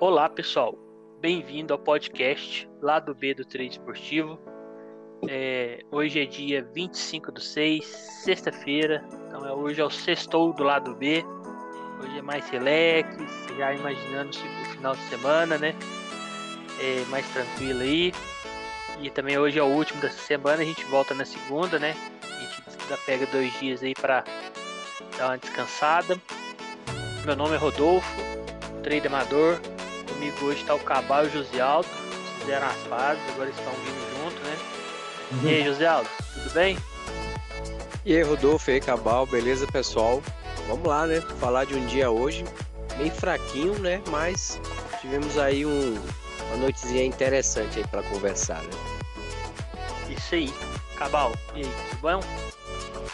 Olá, pessoal. Bem-vindo ao podcast lá do B do Trade Esportivo. É, hoje é dia 25 do 6, sexta-feira. Então, é, hoje é o sextou do lado B. Hoje é mais relax, já imaginando o final de semana, né? É mais tranquilo aí. E também hoje é o último dessa semana, a gente volta na segunda, né? A gente pega dois dias aí para dar uma descansada. Meu nome é Rodolfo, trader amador. Comigo hoje está o Cabal e o José Aldo. Fizeram as fases, agora estão vindo junto, né? Uhum. E aí, José Aldo, tudo bem? E aí, Rodolfo e aí, Cabal, beleza, pessoal? Vamos lá, né? Falar de um dia hoje, meio fraquinho, né? Mas tivemos aí um, uma noitezinha interessante aí para conversar, né? Isso aí. Cabal, e aí, tudo bom?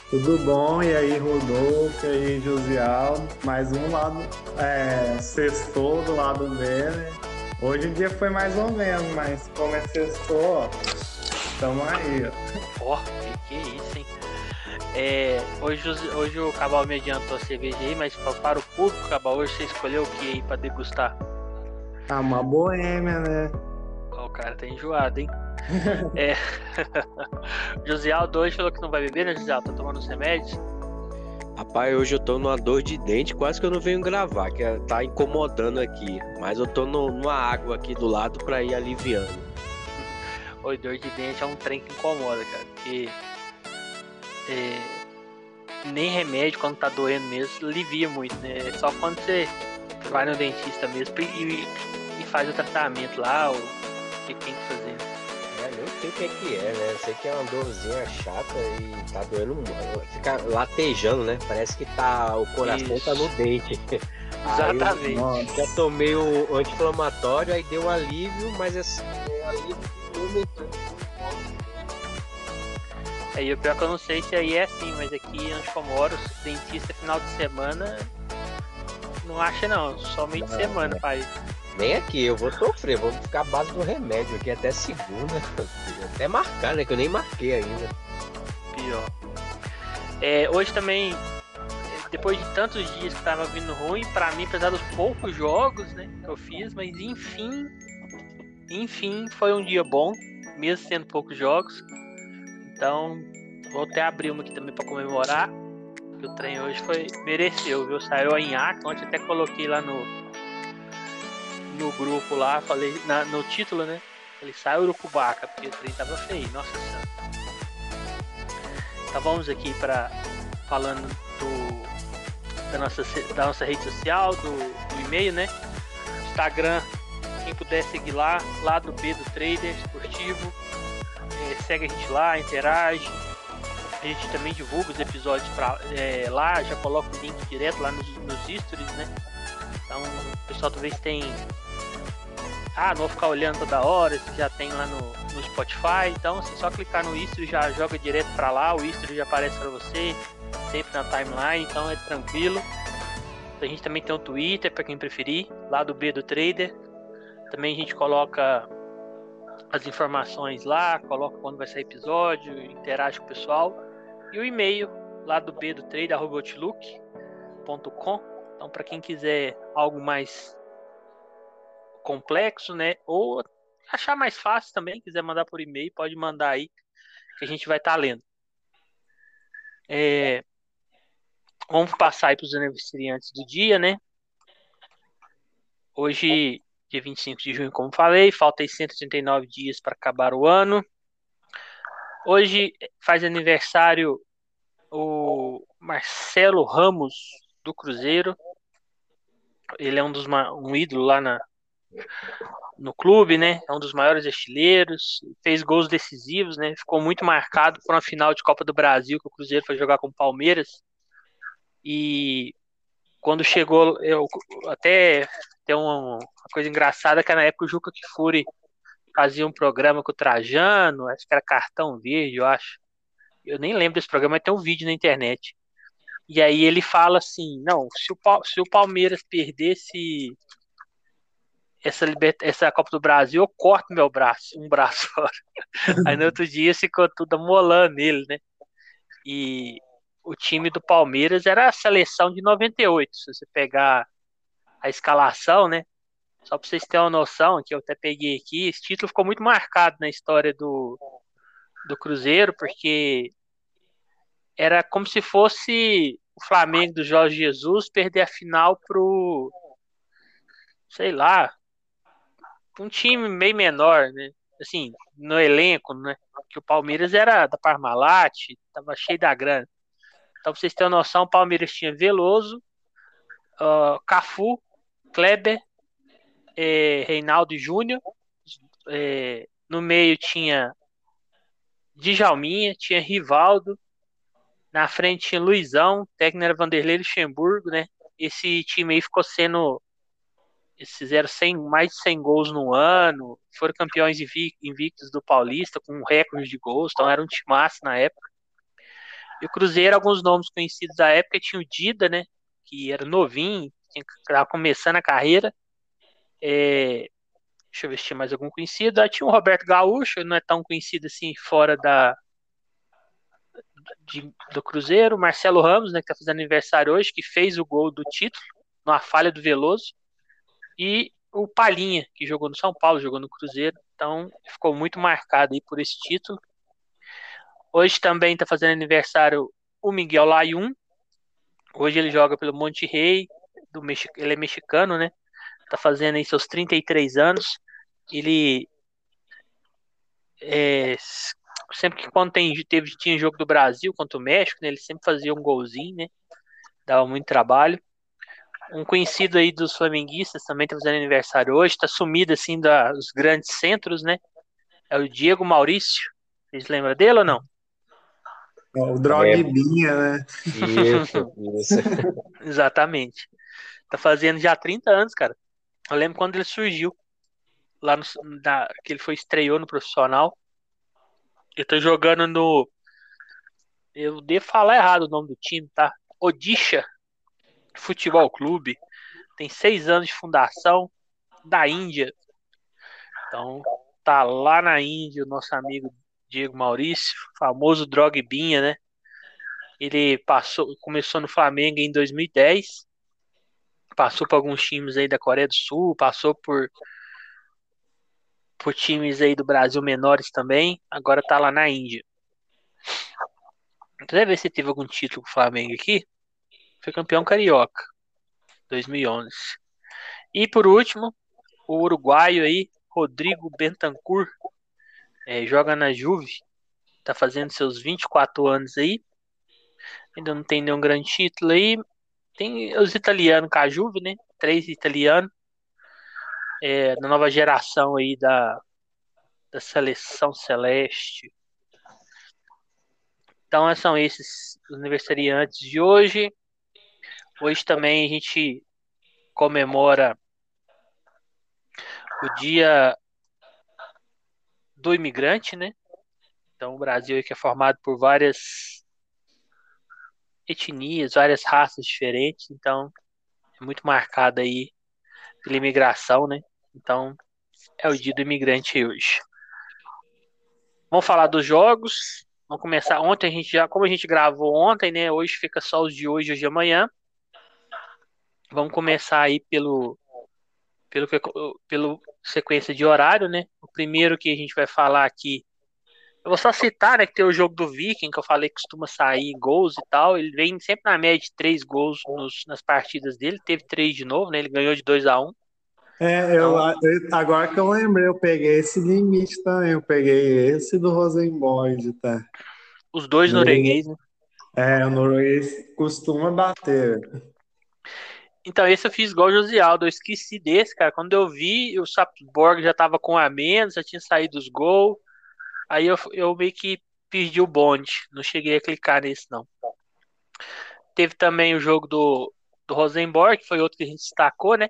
Tudo bom? E aí, Rodolfo, e aí, Josialdo. Mais um lado, é, sextou do lado dele. Hoje o dia foi mais ou menos, mas como é sextou, tamo aí, ó. Ó, oh, que, que é isso, hein? É, hoje, hoje o Cabal me adiantou a cerveja aí, mas para o público, Cabal, hoje você escolheu o que aí para degustar? Ah, uma boêmia, né? Oh, o cara tá enjoado, hein? é. José Aldo hoje falou que não vai beber, né, José Aldo? Tá tomando os remédios? Rapaz, hoje eu tô numa dor de dente, quase que eu não venho gravar, que é, tá incomodando aqui. Mas eu tô no, numa água aqui do lado pra ir aliviando. Oi, dor de dente é um trem que incomoda, cara. Porque é, nem remédio, quando tá doendo mesmo, alivia muito, né? É só quando você vai no dentista mesmo e, e faz o tratamento lá, o que tem que fazer. É, sei o que é que é, né? Sei que é uma dorzinha chata e tá doendo muito. Fica latejando, né? Parece que tá. O coração Isso. tá no dente. Exatamente. Já tomei o anti-inflamatório, aí deu um alívio, mas esse é, alívio aumentou. Aí o pior é que eu não sei se aí é assim, mas aqui onde eu moro, dentista final de semana não acha não, só meio de semana, né? pai. Nem aqui, eu vou sofrer, vou ficar à base do remédio aqui até segunda. Até marcar, né? Que eu nem marquei ainda. Pior. É, hoje também, depois de tantos dias que tava vindo ruim, para mim, apesar dos poucos jogos, né, que eu fiz, mas enfim, enfim, foi um dia bom, mesmo sendo poucos jogos. Então, vou até abrir uma aqui também para comemorar. Que o trem hoje foi mereceu, viu? Saiu em Acre, ontem até coloquei lá no no grupo lá, falei na, no título, né? Ele sai Urucubaca, porque o trem tava feio, nossa senhora. Então vamos aqui para falando do da nossa, da nossa rede social, do, do e-mail, né? Instagram, quem puder seguir lá, lá do B do Trader Esportivo. É, segue a gente lá, interage. A gente também divulga os episódios pra, é, lá, já coloca o link direto lá nos, nos stories, né? Então o pessoal talvez tem ah, não vou ficar olhando toda hora, já tem lá no, no Spotify. Então, assim, só clicar no History já joga direto para lá, o History já aparece para você, sempre na timeline, então é tranquilo. A gente também tem o Twitter, para quem preferir, lá do B do Trader. Também a gente coloca as informações lá, coloca quando vai sair episódio, interage com o pessoal. E o e-mail lá do B do Trader, outlook.com. Então, para quem quiser algo mais complexo, né? Ou achar mais fácil também, quiser mandar por e-mail, pode mandar aí, que a gente vai estar tá lendo. É, vamos passar aí para os aniversariantes do dia, né? Hoje, dia 25 de junho, como falei, falta 139 dias para acabar o ano. Hoje faz aniversário o Marcelo Ramos do Cruzeiro. Ele é um dos um ídolo lá na, no clube, né? É um dos maiores artilheiros, fez gols decisivos, né? Ficou muito marcado por uma final de Copa do Brasil que o Cruzeiro foi jogar com o Palmeiras. E quando chegou, eu até tem uma, coisa engraçada que na época o Juca Kifuri fazia um programa com o Trajano, acho que era Cartão Verde, eu acho. Eu nem lembro desse programa, mas tem um vídeo na internet. E aí ele fala assim: não, se o, se o Palmeiras perdesse essa, essa Copa do Brasil, eu corto meu braço, um braço fora. Aí no outro dia ficou tudo amolando nele, né? E o time do Palmeiras era a seleção de 98. Se você pegar a escalação, né? Só para vocês terem uma noção, que eu até peguei aqui, esse título ficou muito marcado na história do, do Cruzeiro, porque era como se fosse o Flamengo do Jorge Jesus perder a final pro, sei lá, um time meio menor, né? Assim, no elenco, né? Que o Palmeiras era da Parmalat, tava cheio da grana. Então, pra vocês terem uma noção, o Palmeiras tinha Veloso, uh, Cafu, Kleber, eh, Reinaldo Júnior. Eh, no meio tinha Djalminha, tinha Rivaldo. Na frente tinha Luizão, técnico Vanderlei Luxemburgo, né? Esse time aí ficou sendo. Eles fizeram 100, mais de 100 gols no ano, foram campeões invictos do Paulista, com um recorde de gols, então era um time massa na época. E o Cruzeiro, alguns nomes conhecidos da época, tinha o Dida, né? Que era novinho, estava começando a carreira. É, deixa eu ver se tinha mais algum conhecido. Aí tinha o Roberto Gaúcho, não é tão conhecido assim fora da de, do Cruzeiro. Marcelo Ramos, né, que tá fazendo aniversário hoje, que fez o gol do título, numa falha do Veloso. E o Palinha, que jogou no São Paulo, jogou no Cruzeiro. Então ficou muito marcado aí por esse título. Hoje também está fazendo aniversário o Miguel Layun. Hoje ele joga pelo Monte Rei, do ele é mexicano, né? Tá fazendo aí seus 33 anos. Ele é, sempre que quando tem, teve, tinha jogo do Brasil contra o México, né, ele sempre fazia um golzinho, né? Dava muito trabalho. Um conhecido aí dos flamenguistas também tá fazendo aniversário hoje, tá sumido assim dos grandes centros, né? É o Diego Maurício. Vocês lembram dele ou não? O Drogbinha, é. né? Isso, isso. Exatamente. Tá fazendo já 30 anos, cara. Eu lembro quando ele surgiu. Lá no. Da, que ele foi estreou no profissional. Ele tá jogando no. Eu devo falar errado o nome do time, tá? Odisha Futebol Clube. Tem seis anos de fundação da Índia. Então, tá lá na Índia o nosso amigo Diego Maurício, famoso Drogbinha, né? Ele passou, começou no Flamengo em 2010, passou por alguns times aí da Coreia do Sul, passou por por times aí do Brasil menores também, agora tá lá na Índia. Deve ver se teve algum título com o Flamengo aqui. Foi campeão carioca, 2011. E por último, o uruguaio aí, Rodrigo Bentancur, é, joga na Juve, tá fazendo seus 24 anos aí. Ainda não tem nenhum grande título aí. Tem os italianos com a Juve, né? Três italianos. É, da nova geração aí da, da seleção celeste. Então são esses os aniversariantes de hoje. Hoje também a gente comemora o dia do imigrante, né? Então o Brasil que é formado por várias etnias, várias raças diferentes, então é muito marcado aí pela imigração, né? Então é o dia do imigrante hoje. Vamos falar dos jogos. Vamos começar ontem a gente já, como a gente gravou ontem, né? Hoje fica só os de hoje, hoje e amanhã. Vamos começar aí pelo pelo, pelo sequência de horário, né? O primeiro que a gente vai falar aqui. Eu vou só citar, né, que tem o jogo do Viking, que eu falei que costuma sair gols e tal. Ele vem sempre na média de três gols nos, nas partidas dele. Teve três de novo, né? Ele ganhou de 2 a 1 um. É, eu, então, agora que eu lembrei, eu peguei esse limite também. Eu peguei esse do Rosenborg, tá? Os dois norueguês, né? É, o norueguês costuma bater. Então, esse eu fiz igual o Josialdo, eu esqueci desse, cara. Quando eu vi, o Sapborg já tava com a menos, já tinha saído os gols. Aí eu, eu meio que perdi o bonde, não cheguei a clicar nesse, não. Teve também o jogo do, do Rosenborg, que foi outro que a gente destacou, né?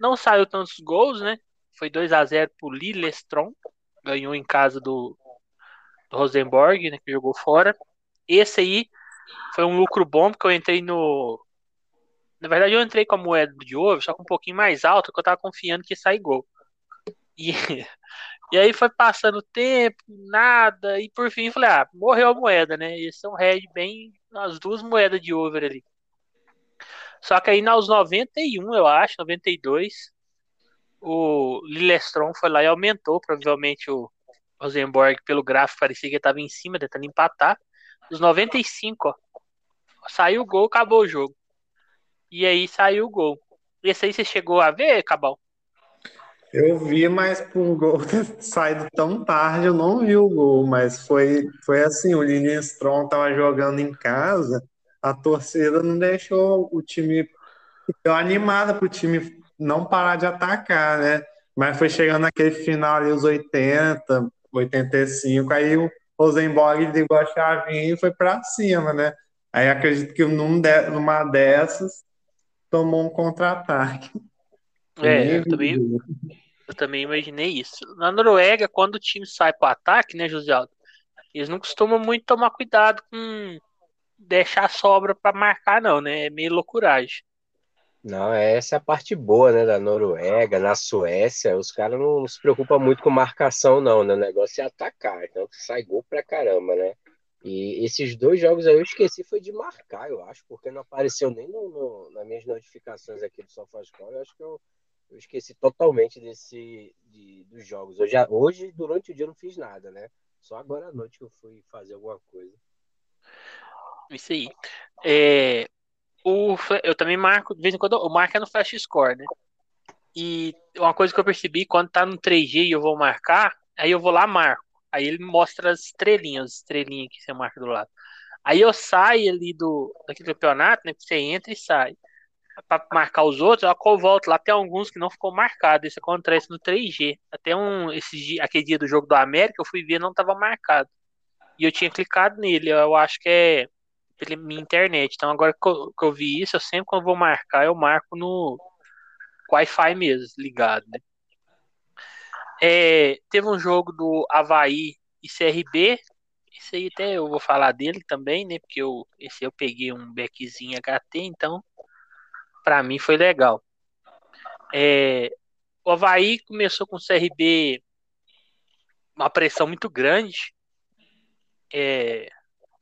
Não saiu tantos gols, né? Foi 2 a 0 pro Lillestrom, ganhou em casa do, do Rosenborg, né? Que jogou fora. Esse aí foi um lucro bom, porque eu entrei no, na verdade, eu entrei com a moeda de ouro, só com um pouquinho mais alta, porque eu tava confiando que ia sair gol. E, e aí foi passando tempo, nada, e por fim falei, ah, morreu a moeda, né? Esse é um head bem, as duas moedas de over ali. Só que aí nos 91, eu acho, 92, o Lillestrom foi lá e aumentou, provavelmente o Rosenborg, pelo gráfico, parecia que estava em cima, tentando empatar. Os 95, ó, saiu o gol, acabou o jogo. E aí saiu o gol. Esse aí você chegou a ver, Cabal? Eu vi, mas por gol ter saído tão tarde, eu não vi o gol, mas foi, foi assim, o Lindstrom tava jogando em casa, a torcida não deixou o time deu animada pro time não parar de atacar, né? Mas foi chegando naquele final ali, os 80, 85, aí o Rosenborg ligou a chavinha e foi para cima, né? Aí acredito que num de, numa dessas tomou um contra-ataque. É, eu também, eu também imaginei isso. Na Noruega, quando o time sai para ataque, né, José Aldo? Eles não costumam muito tomar cuidado com deixar sobra para marcar, não, né? É meio loucuragem. Não, essa é a parte boa, né, da Noruega, na Suécia, os caras não, não, se preocupam muito com marcação, não, né? O negócio é atacar, então sai gol pra caramba, né? E esses dois jogos aí eu esqueci foi de marcar, eu acho, porque não apareceu nem no, no, nas minhas notificações aqui do SofaScore, eu acho que eu, eu esqueci totalmente desse, de, dos jogos. Eu já, hoje, durante o dia, eu não fiz nada, né? Só agora à noite que eu fui fazer alguma coisa. Isso aí. É, o, eu também marco, de vez em quando, eu marco é no Flash Score, né? E uma coisa que eu percebi, quando tá no 3G e eu vou marcar, aí eu vou lá marco. Aí ele mostra as estrelinhas, as estrelinhas que você marca do lado. Aí eu saio ali do daquele campeonato, né? Você entra e sai. Pra marcar os outros, eu volto lá. Tem alguns que não ficou marcado. Isso acontece no 3G. Até um, esse, aquele dia do jogo do América, eu fui ver não tava marcado. E eu tinha clicado nele. Eu acho que é pela minha internet. Então agora que eu, que eu vi isso, eu sempre quando vou marcar, eu marco no Wi-Fi mesmo, ligado, né? É, teve um jogo do Havaí e CRB. Esse aí até eu vou falar dele também, né? Porque eu, esse eu peguei um backzinho HT, então para mim foi legal. É, o Havaí começou com o CRB uma pressão muito grande. É,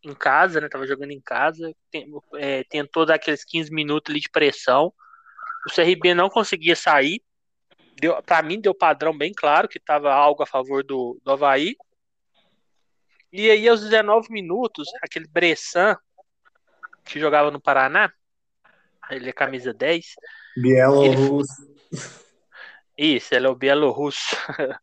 em casa, né? Tava jogando em casa, tem, é, tentou dar aqueles 15 minutos ali de pressão. O CRB não conseguia sair. Deu, para mim deu padrão bem claro que tava algo a favor do, do Havaí. E aí aos 19 minutos, aquele Bressan que jogava no Paraná, ele é camisa 10. Bielorrusso. Isso, ele é o Bielorrusso.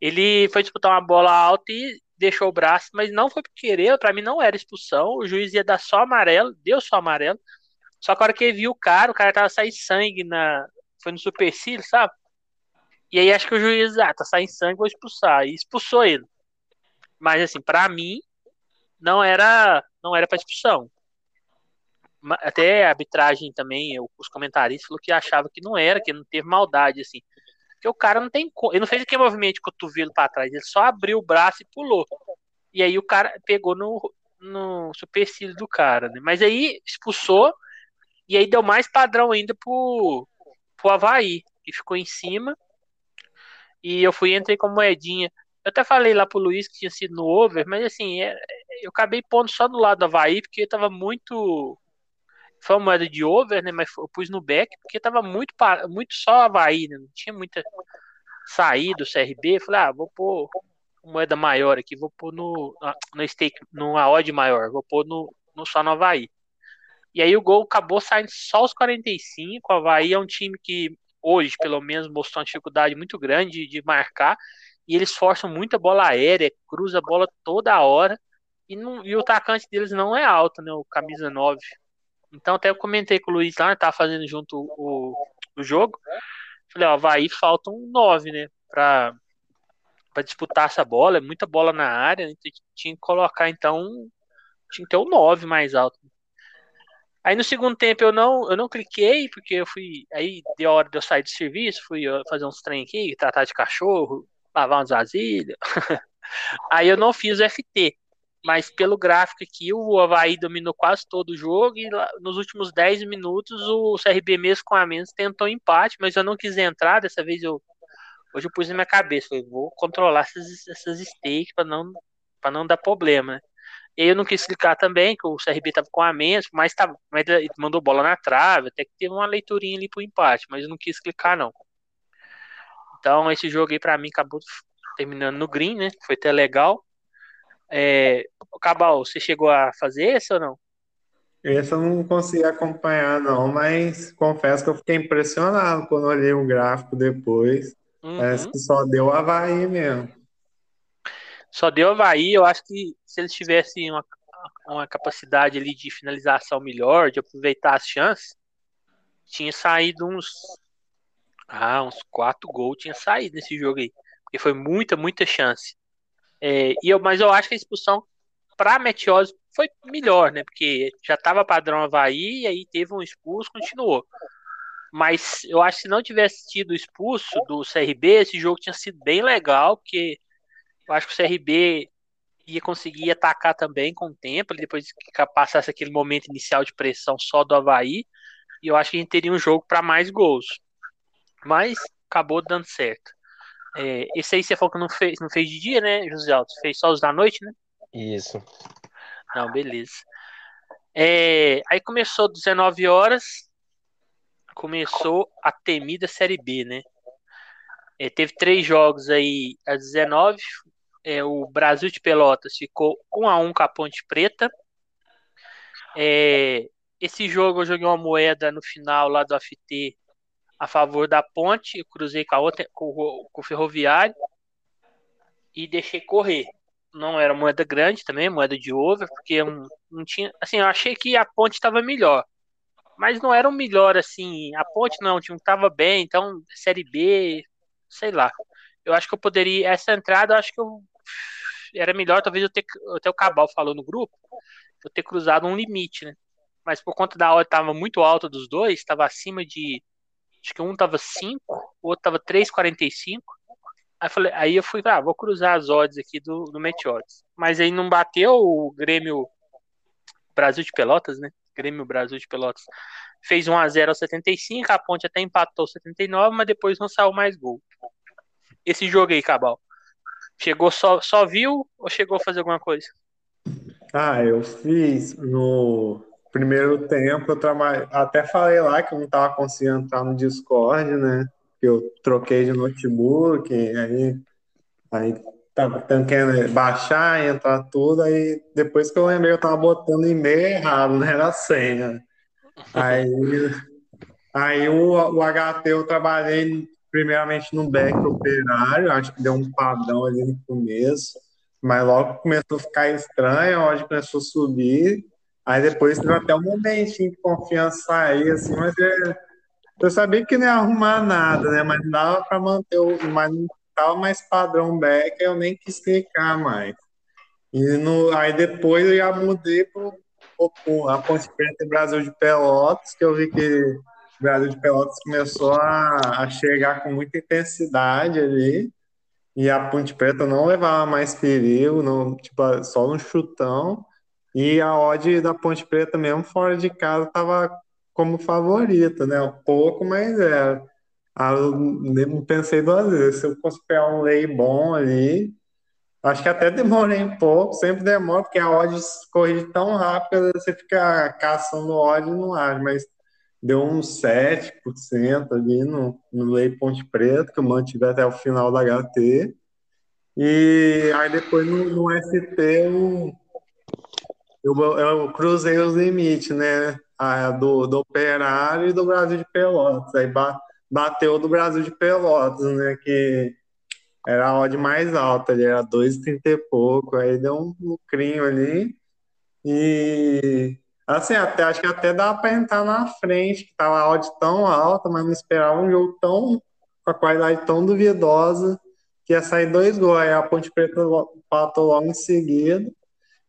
ele foi disputar uma bola alta e deixou o braço, mas não foi por querer, para mim não era expulsão, o juiz ia dar só amarelo, deu só amarelo. Só que a hora que ele viu o cara, o cara tava saindo sangue na. Foi no supercílio, sabe? E aí acho que o juiz, ah, tá saindo sangue, vou expulsar. E expulsou ele. Mas assim, para mim, não era não era para expulsão. Até a arbitragem também, os comentaristas falou que achava que não era, que não teve maldade, assim. Porque o cara não tem. Ele não fez aquele movimento de cotovelo para trás, ele só abriu o braço e pulou. E aí o cara pegou no, no supercílio do cara, né? Mas aí expulsou e aí deu mais padrão ainda pro, pro Havaí, que ficou em cima. E eu fui entrei com moedinha. Eu até falei lá pro Luiz que tinha sido no over, mas assim, é, eu acabei pondo só do lado do Havaí, porque tava muito foi uma moeda de over, né? Mas eu pus no back porque tava muito, muito só Havaí, né? Não tinha muita saída do CRB. Falei, ah, vou pôr moeda maior aqui, vou pôr no, no stake, numa odd maior, vou pôr no, no só no Havaí. E aí o gol acabou saindo só os 45. O Havaí é um time que hoje, pelo menos, mostrou uma dificuldade muito grande de marcar. E eles forçam muita bola aérea, cruza a bola toda hora. E, não, e o atacante deles não é alto, né? O camisa 9. Então até eu comentei com o Luiz lá, tava fazendo junto o, o jogo. Falei, ó, vai faltam nove, né? Pra, pra disputar essa bola, é muita bola na área, né? tinha que colocar então. Tinha que ter o um nove mais alto. Aí no segundo tempo eu não, eu não cliquei, porque eu fui. Aí deu a hora de eu sair do serviço, fui fazer uns trem aqui, tratar de cachorro, lavar umas vasilhas. aí eu não fiz o FT mas pelo gráfico aqui, o Havaí dominou quase todo o jogo e nos últimos 10 minutos o CRB mesmo com a menos tentou empate, mas eu não quis entrar, dessa vez eu hoje eu pus na minha cabeça, falei, vou controlar essas, essas stakes para não para não dar problema? E eu não quis clicar também, que o CRB tava com a menos, mas, tava, mas mandou bola na trave, até que teve uma leiturinha ali pro empate, mas eu não quis clicar não. Então, esse jogo aí pra mim acabou terminando no green, né? Foi até legal. É, Cabal, você chegou a fazer esse ou não? Esse eu não consegui acompanhar, não, mas confesso que eu fiquei impressionado quando olhei o gráfico depois. Uhum. Parece que só deu Havaí mesmo. Só deu Havaí, eu acho que se eles tivessem uma, uma capacidade ali de finalização melhor, de aproveitar as chances, tinha saído uns. Ah, uns quatro gols tinha saído nesse jogo aí. Porque foi muita, muita chance. É, e eu, mas eu acho que a expulsão para Meteoros foi melhor, né? Porque já estava padrão Havaí, e aí teve um expulso, continuou. Mas eu acho que se não tivesse tido expulso do CRB, esse jogo tinha sido bem legal, porque eu acho que o CRB ia conseguir atacar também com o tempo, depois que passasse aquele momento inicial de pressão só do Havaí, e eu acho que a gente teria um jogo para mais gols. Mas acabou dando certo. É, esse aí você falou que não fez, não fez de dia, né, José Alto? Fez só os da noite, né? Isso. Não, beleza. É, aí começou 19 horas, começou a temida Série B, né? É, teve três jogos aí às 19. É, o Brasil de Pelotas ficou 1 a 1 com a Ponte Preta. É, esse jogo eu joguei uma moeda no final lá do AFT a favor da Ponte. Eu cruzei com, a outra, com, com o Ferroviário e deixei correr. Não era moeda grande também, moeda de over, porque não, não tinha. Assim, eu achei que a Ponte estava melhor mas não era o melhor assim. A Ponte não, time estava bem, então Série B, sei lá. Eu acho que eu poderia essa entrada, eu acho que eu era melhor talvez eu ter até o Cabal falou no grupo, eu ter cruzado um limite, né? Mas por conta da hora estava muito alta dos dois, estava acima de acho que um tava 5, o outro tava 3,45. Aí, falei, aí eu fui, ah, vou cruzar as odds aqui do, do Meteoros. Mas aí não bateu o Grêmio Brasil de Pelotas, né? Grêmio Brasil de Pelotas fez 1 a 0 aos 75, a Ponte até empatou 79, mas depois não saiu mais gol. Esse jogo aí, Cabal, chegou só só viu ou chegou a fazer alguma coisa? Ah, eu fiz no primeiro tempo, eu trabalhei, até falei lá que eu não estava conseguindo entrar no Discord, né? Que eu troquei de notebook, aí aí tava tentando baixar, entrar tudo, aí depois que eu lembrei, eu tava botando e-mail errado, não era a senha. Aí, aí o, o HT eu trabalhei primeiramente no back operário, acho que deu um padrão ali no começo, mas logo começou a ficar estranho, onde começou a subir, aí depois teve até um momentinho de confiança aí, assim, mas é, eu sabia que não ia arrumar nada, né, mas dava para manter o, mas não tal, mais padrão back eu nem quis clicar mais. E no, aí depois eu já mudei para a Ponte Preta Brasil de Pelotas, que eu vi que o Brasil de Pelotas começou a, a chegar com muita intensidade ali. E a Ponte Preta não levava mais perigo, não, tipo, só um chutão. E a odd da Ponte Preta, mesmo fora de casa, estava como favorita, né? Um pouco, mas era. Ah, eu pensei duas vezes. Se eu fosse pegar um lei bom ali, acho que até demorei um pouco, sempre demora, porque a odd corrige tão rápido, você fica caçando odd não age, mas deu uns 7% ali no, no lei Ponte Preta, que eu mantive até o final da HT. E aí depois no, no ST eu, eu, eu cruzei os limites, né? Do, do Operário e do Brasil de Pelotas. Aí bate bateu do Brasil de Pelotas, né? Que era a odd mais alta, ele era 2,30 e pouco, aí deu um lucrinho ali. E assim, até acho que até dá para entrar na frente, que tava a odd tão alta, mas não esperava um jogo tão com a qualidade tão duvidosa que ia sair dois gols. Aí a Ponte Preta patou logo em seguida.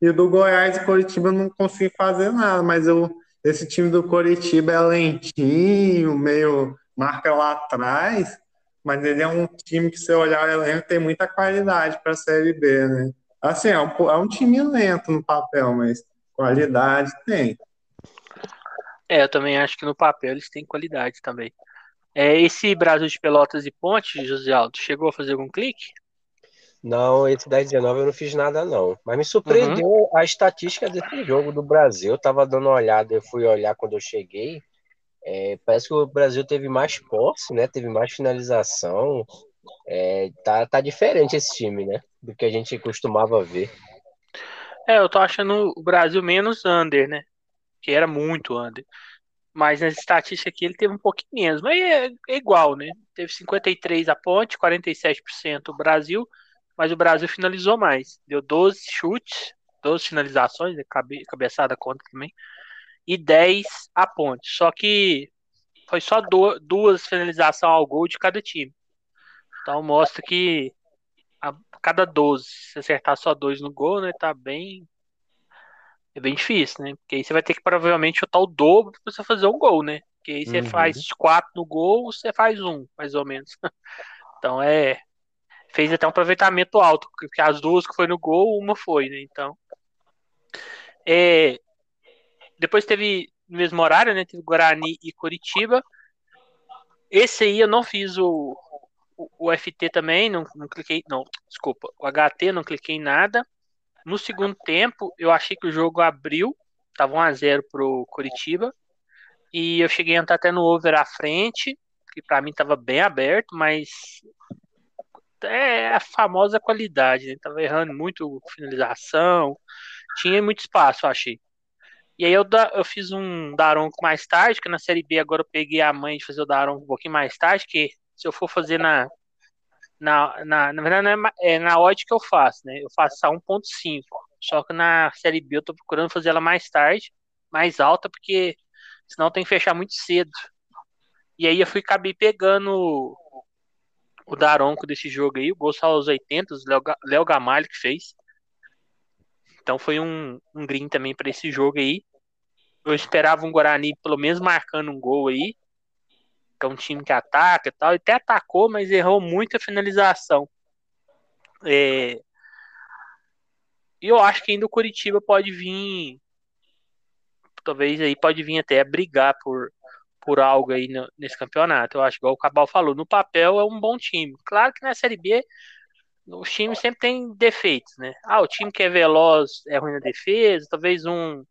E do Goiás e Coritiba não consegui fazer nada, mas eu, esse time do Coritiba é lentinho, meio marca lá atrás, mas ele é um time que, se olhar o elenco, tem muita qualidade para a Série B, né? Assim, é um, é um time lento no papel, mas qualidade tem. É, eu também acho que no papel eles têm qualidade também. É, esse Brasil de Pelotas e Ponte, José Aldo, chegou a fazer algum clique? Não, esse da 19 eu não fiz nada, não. Mas me surpreendeu uhum. a estatística desse jogo do Brasil. Eu tava dando uma olhada, eu fui olhar quando eu cheguei. É, parece que o Brasil teve mais posse, né? Teve mais finalização. É, tá, tá diferente esse time, né? Do que a gente costumava ver. É, eu tô achando o Brasil menos under, né? Que era muito under. Mas nas estatísticas aqui ele teve um pouquinho menos. Mas é, é igual, né? Teve 53 a ponte, 47% o Brasil. Mas o Brasil finalizou mais. Deu 12 chutes, 12 finalizações, né? cabe, cabeçada conta também. E 10 a ponte. Só que foi só do, duas finalizações ao gol de cada time. Então mostra que a cada 12, se acertar só dois no gol, né? Tá bem. É bem difícil, né? Porque aí você vai ter que provavelmente chutar o dobro pra você fazer um gol, né? Porque aí você uhum. faz quatro no gol, você faz um, mais ou menos. Então é. Fez até um aproveitamento alto, porque as duas que foi no gol, uma foi, né? Então. É, depois teve no mesmo horário, né? Teve Guarani e Curitiba. Esse aí eu não fiz o, o, o FT também, não, não cliquei. Não, desculpa. O HT não cliquei em nada. No segundo tempo, eu achei que o jogo abriu. Tava 1x0 pro Curitiba. E eu cheguei a entrar até no over à frente, que para mim tava bem aberto, mas é a famosa qualidade, né? Tava errando muito finalização, tinha muito espaço, eu achei. E aí eu, eu fiz um Daronco mais tarde, que na Série B agora eu peguei a mãe de fazer o Daronco um pouquinho mais tarde, que se eu for fazer na. Na, na, na verdade, é, é na odd que eu faço, né? Eu faço a 1.5. Só que na Série B eu tô procurando fazer ela mais tarde, mais alta, porque senão tem que fechar muito cedo. E aí eu fui acabei pegando o Daronco desse jogo aí, o gol aos 80, o Léo Gamalho que fez. Então foi um, um green também para esse jogo aí. Eu esperava um Guarani pelo menos marcando um gol aí. Que é um time que ataca e tal. Até atacou, mas errou muito a finalização. É... E eu acho que ainda o Curitiba pode vir. Talvez aí pode vir até brigar por, por algo aí no, nesse campeonato. Eu acho, igual o Cabal falou, no papel é um bom time. Claro que na Série B os times sempre têm defeitos, né? Ah, o time que é veloz é ruim na defesa, talvez um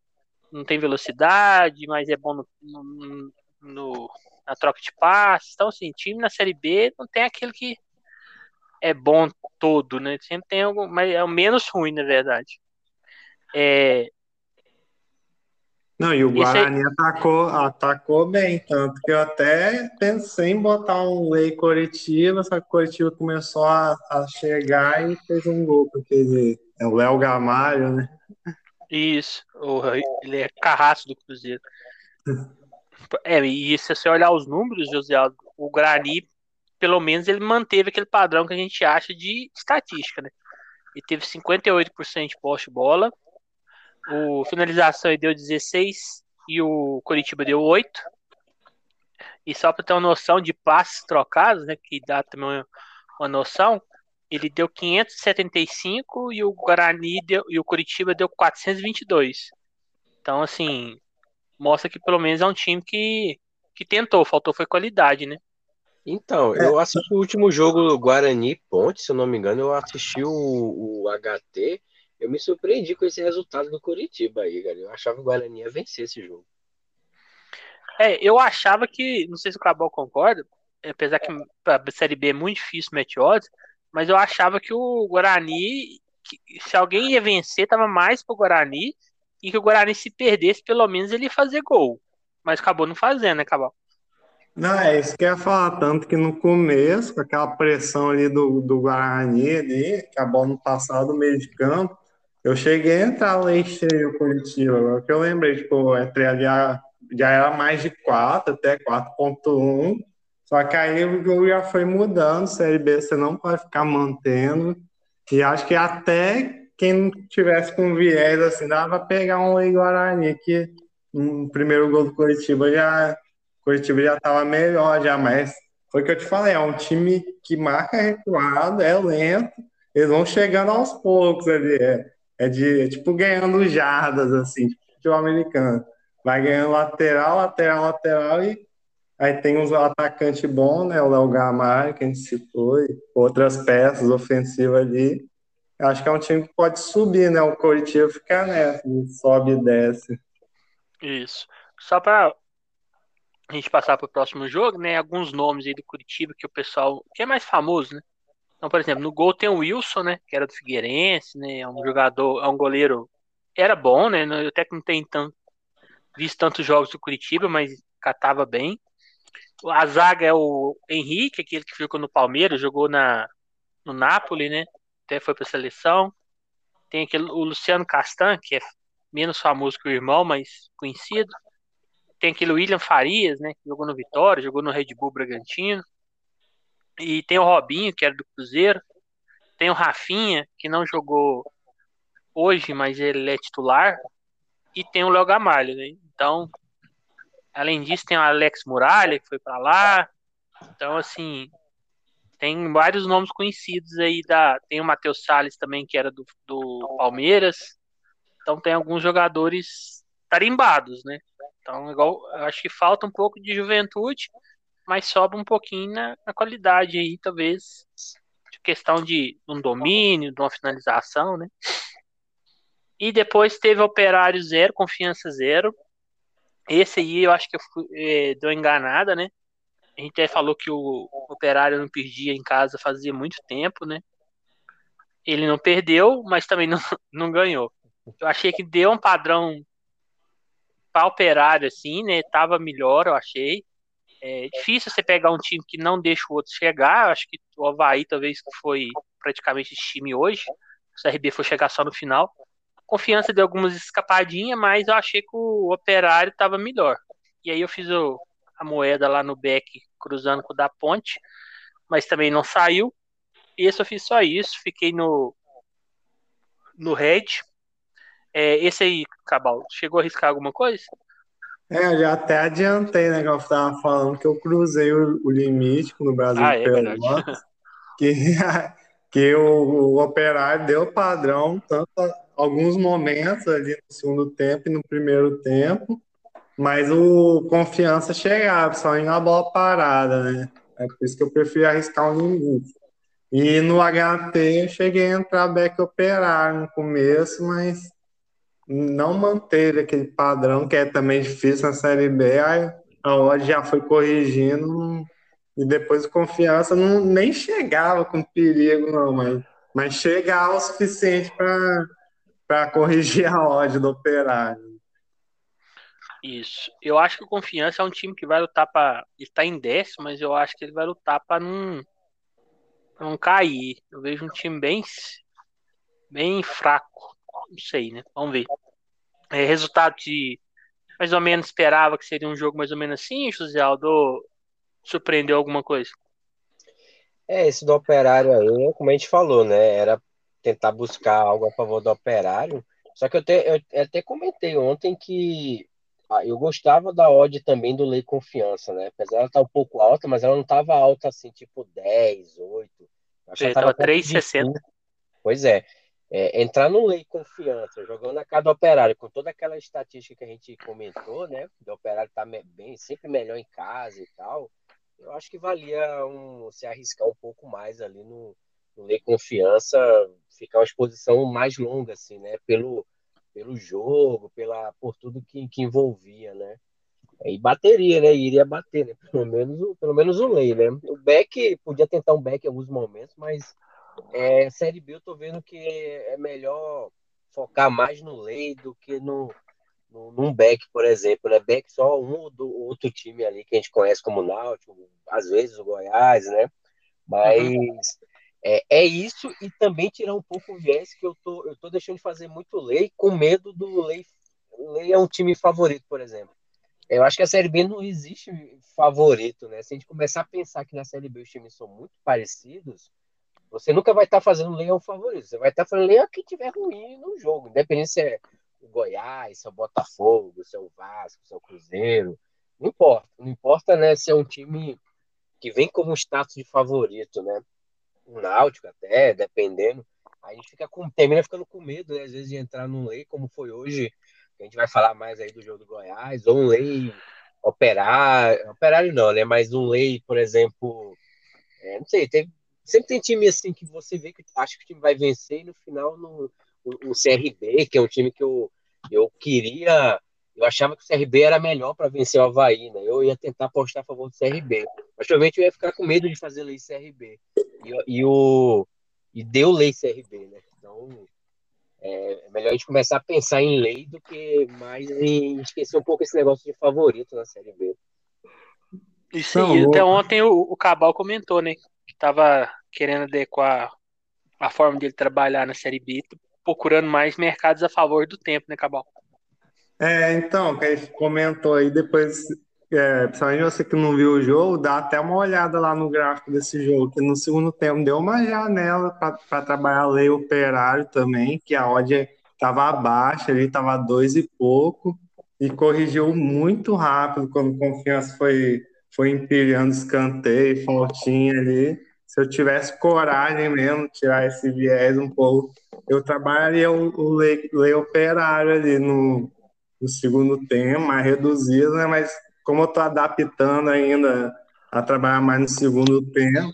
não tem velocidade, mas é bom no, no, no, na troca de passes. Então, assim, time na Série B não tem aquele que é bom todo, né? Sempre tem algum, mas é o menos ruim, na verdade. É, não, e o Guarani aí... atacou, atacou bem, tanto que eu até pensei em botar um Lei Coritiba, só que o Coritiba começou a, a chegar e fez um gol, porque é o Léo Gamalho, né? Isso, ele é carrasco do Cruzeiro. É, e se você olhar os números, José, o Guarani, pelo menos, ele manteve aquele padrão que a gente acha de estatística, né? Ele teve 58% de poste bola, o finalização deu 16 e o Coritiba deu 8. E só para ter uma noção de passes trocados, né, que dá também uma, uma noção, ele deu 575 e o Guarani deu, e o Curitiba deu 422. Então, assim, mostra que pelo menos é um time que, que tentou, faltou foi qualidade, né? Então, eu assisti o último jogo Guarani Ponte, se eu não me engano, eu assisti o, o HT eu me surpreendi com esse resultado do Curitiba aí, cara. Eu achava que o Guarani ia vencer esse jogo. É, eu achava que, não sei se o Cabal concorda, apesar que a Série B é muito difícil match odds, mas eu achava que o Guarani, que, se alguém ia vencer, tava mais pro Guarani, e que o Guarani se perdesse, pelo menos ele ia fazer gol. Mas acabou não fazendo, né, Cabal? Não, é isso que eu ia falar, tanto que no começo, com aquela pressão ali do, do Guarani ali, que a bola não passava do meio de campo, eu cheguei a entrar lei cheio Curitiba, agora que eu lembrei, tipo, entrei ali, já era mais de 4, até 4.1, só que aí o jogo já foi mudando, Série B você não pode ficar mantendo, e acho que até quem tivesse com viés, assim, dava pra pegar um Lei Guarani, que no primeiro gol do Curitiba já, Curitiba já tava melhor já, mas foi o que eu te falei, é um time que marca recuado, é lento, eles vão chegando aos poucos ali, é é de é tipo ganhando jardas, assim, tipo futebol americano. Vai ganhando lateral, lateral, lateral e aí tem uns atacantes bons, né? O Léo Gamalho, que a gente citou, e outras peças ofensivas ali. Acho que é um time que pode subir, né? O Coritiba fica nessa, sobe e desce. Isso. Só para a gente passar para o próximo jogo, né? Alguns nomes aí do Curitiba que o pessoal que é mais famoso, né? Então, por exemplo, no gol tem o Wilson, né? Que era do Figueirense, né? É um jogador, é um goleiro. Era bom, né? Eu até que não tenho tanto, visto tantos jogos do Curitiba, mas catava bem. A zaga é o Henrique, aquele que ficou no Palmeiras, jogou na, no Napoli, né? Até foi para a seleção. Tem aquele, o Luciano Castan, que é menos famoso que o irmão, mas conhecido. Tem aquele William Farias, né? Que jogou no Vitória, jogou no Red Bull Bragantino. E tem o Robinho, que era do Cruzeiro. Tem o Rafinha, que não jogou hoje, mas ele é titular. E tem o Léo Gamalho, né? Então, além disso, tem o Alex Muralha, que foi para lá. Então, assim, tem vários nomes conhecidos aí. Da, tem o Matheus Salles também, que era do, do Palmeiras. Então, tem alguns jogadores tarimbados, né? Então, igual, acho que falta um pouco de juventude, mas sobra um pouquinho na, na qualidade aí, talvez, de questão de um domínio, de uma finalização, né? E depois teve Operário zero, Confiança zero. Esse aí eu acho que eu fui, é, deu enganada, né? A gente até falou que o Operário não perdia em casa fazia muito tempo, né? Ele não perdeu, mas também não, não ganhou. Eu achei que deu um padrão para operário, assim, né? Tava melhor, eu achei. É difícil você pegar um time que não deixa o outro chegar. Acho que o Havaí talvez foi praticamente esse time hoje. O CRB foi chegar só no final. Confiança de algumas escapadinhas, mas eu achei que o operário estava melhor. E aí eu fiz o, a moeda lá no back cruzando com o da ponte, mas também não saiu. E esse eu fiz só isso, fiquei no no red, é, esse aí, Cabal, chegou a arriscar alguma coisa? É, eu já até adiantei, né, que eu estava falando que eu cruzei o, o limite no Brasil ah, é Pelotas, que, que o, o, operário deu padrão, tanto alguns momentos ali no segundo tempo e no primeiro tempo, mas o confiança chegava, só indo na bola parada, né? É por isso que eu prefiro arriscar um limite. E no HT eu cheguei a entrar back operário no começo, mas não manteve aquele padrão que é também difícil na Série B, aí a odd já foi corrigindo e depois o confiança não, nem chegava com perigo, não, mas, mas chegava o suficiente para corrigir a odd do operário. Isso. Eu acho que o Confiança é um time que vai lutar para. Está em décimo, mas eu acho que ele vai lutar para não, não cair. Eu vejo um time bem, bem fraco. Não sei, né? Vamos ver. É, resultado de mais ou menos esperava que seria um jogo mais ou menos assim, José Aldo surpreendeu alguma coisa? É, esse do operário aí, como a gente falou, né? Era tentar buscar algo a favor do operário. Só que eu, te, eu até comentei ontem que ah, eu gostava da odd também do Lei Confiança, né? Apesar ela estar tá um pouco alta, mas ela não estava alta assim, tipo 10, 8. Acho que estava 3,60. Pois é é, entrar no lei confiança, jogando a cada operário, com toda aquela estatística que a gente comentou, né? Do operário tá bem, sempre melhor em casa e tal. Eu acho que valia um, se arriscar um pouco mais ali no, no lei confiança, ficar uma exposição mais longa, assim, né? Pelo, pelo jogo, pela, por tudo que, que envolvia, né? E bateria, né? Iria bater, né? Pelo menos, pelo menos o lei, né? O back podia tentar um back em alguns momentos, mas é, Série B eu tô vendo que é melhor focar mais no lei do que no, no, num back, por exemplo. Né? Back só um do outro time ali que a gente conhece como Náutico, às vezes o Goiás, né? Mas uhum. é, é isso e também tirar um pouco o viés que eu tô, eu tô deixando de fazer muito lei com medo do lei. Lei é um time favorito, por exemplo. Eu acho que a Série B não existe favorito, né? Se a gente começar a pensar que na Série B os times são muito parecidos, você nunca vai estar tá fazendo leão favorito. Você vai estar tá fazendo leão que tiver ruim no jogo, independente se é o Goiás, se é o Botafogo, se é o Vasco, se é o Cruzeiro. Não importa. Não importa né, se é um time que vem como status de favorito, né? O Náutico até, dependendo. A gente fica com, termina ficando com medo, né, às vezes, de entrar num lei, como foi hoje, a gente vai falar mais aí do jogo do Goiás, ou um lei operário, operário não, né? Mas um lei, por exemplo, é, não sei, teve Sempre tem time assim que você vê que acha que o time vai vencer e no final no, o, o CRB, que é um time que eu, eu queria eu achava que o CRB era melhor para vencer o Havaí, né? Eu ia tentar apostar a favor do CRB. Mas provavelmente eu ia ficar com medo de fazer lei CRB. E, e, o, e deu lei CRB, né? Então é, é melhor a gente começar a pensar em lei do que mais em esquecer um pouco esse negócio de favorito na Série B. Isso aí, até ontem o, o Cabal comentou, né? Que tava querendo adequar a forma dele trabalhar na Série B, procurando mais mercados a favor do tempo, né, Cabal? É, então, que ele comentou aí, depois, é, principalmente você que não viu o jogo, dá até uma olhada lá no gráfico desse jogo, que no segundo tempo deu uma janela para trabalhar a lei operário também, que a odd estava abaixo, ali estava dois e pouco, e corrigiu muito rápido quando confiança foi, foi empilhando escanteio, fortinho ali. Se eu tivesse coragem mesmo, tirar esse viés um pouco, eu trabalharia o, o lei, lei operário ali no, no segundo tempo, mais reduzido, né? Mas como eu estou adaptando ainda a trabalhar mais no segundo tempo,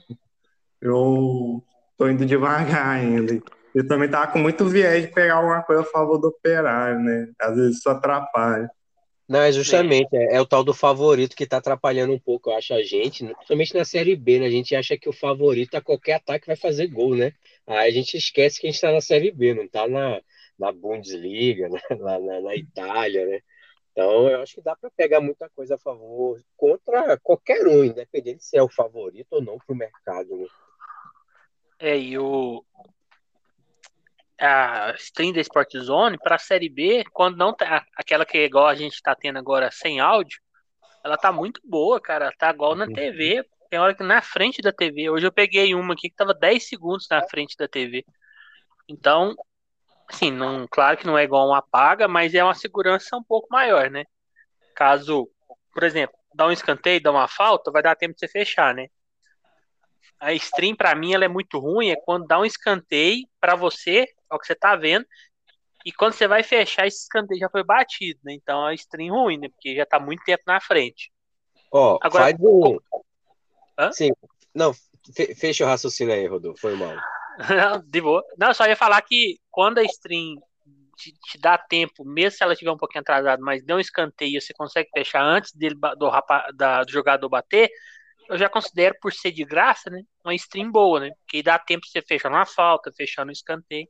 eu estou indo devagar ainda. Eu também estava com muito viés de pegar alguma coisa a favor do operário, né? Às vezes isso atrapalha. Não, é justamente, é, é, o tal do favorito que está atrapalhando um pouco, eu acho, a gente, principalmente na Série B, né? A gente acha que o favorito a qualquer ataque vai fazer gol, né? Aí a gente esquece que a gente está na Série B, não está na, na Bundesliga, né? lá na, na, Itália, né? Então, eu acho que dá para pegar muita coisa a favor contra qualquer um, independente se é o favorito ou não para o mercado, né? É, e o a stream da Sport Zone para a Série B, quando não tá aquela que é igual a gente está tendo agora sem áudio, ela tá muito boa, cara. Tá igual na TV. Tem hora que na frente da TV. Hoje eu peguei uma aqui que tava 10 segundos na frente da TV. Então, Assim, não, claro que não é igual uma paga, mas é uma segurança um pouco maior, né? Caso, por exemplo, dá um escanteio, dá uma falta, vai dar tempo de você fechar, né? A stream, para mim, ela é muito ruim, é quando dá um escanteio para você, é o que você tá vendo, e quando você vai fechar, esse escanteio já foi batido, né? Então a stream ruim, né? Porque já tá muito tempo na frente. Ó, oh, Agora, faz um... Hã? Sim, não, fecha o raciocínio aí, Rodolfo, foi mal. Não, de boa. Não, só ia falar que quando a stream te, te, dá tempo, mesmo se ela estiver um pouquinho atrasada, mas deu um escanteio, você consegue fechar antes dele, do, rapa, da, do jogador bater, eu já considero, por ser de graça, né, uma stream boa, né? Porque dá tempo de você fechar uma falta, fechar no escanteio.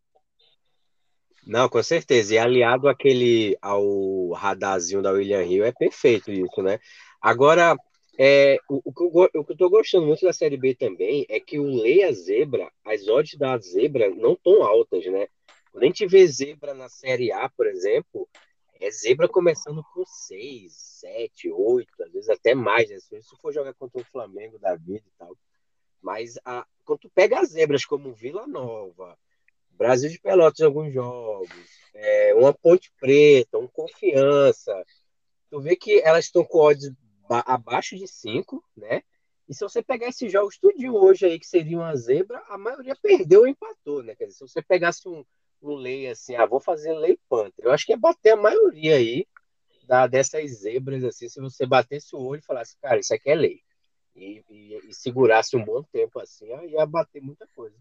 Não, com certeza. E aliado àquele, ao radarzinho da William Hill, é perfeito isso, né? Agora, é, o, o, que eu, tô gostando muito da Série B também é que o Leia Zebra, as odds da Zebra não tão altas, né? Quando a gente vê Zebra na Série A, por exemplo, é Zebra começando com 6, 7, 8, às vezes até mais, né? se for jogar contra o Flamengo da vida e tal. Mas a, quando tu pega as zebras como Vila Nova, Brasil de Pelotas em alguns jogos, é, uma Ponte Preta, um Confiança, tu vê que elas estão com odds abaixo de 5, né? E se você pegar esses jogos tudinho hoje aí, que seria uma zebra, a maioria perdeu ou empatou, né? Quer dizer, se você pegasse um, um lei assim, ah, vou fazer lei Panther, eu acho que ia bater a maioria aí da, dessas zebras, assim, se você batesse o olho e falasse, cara, isso aqui é lei. E, e, e segurasse um bom tempo assim, ia bater muita coisa.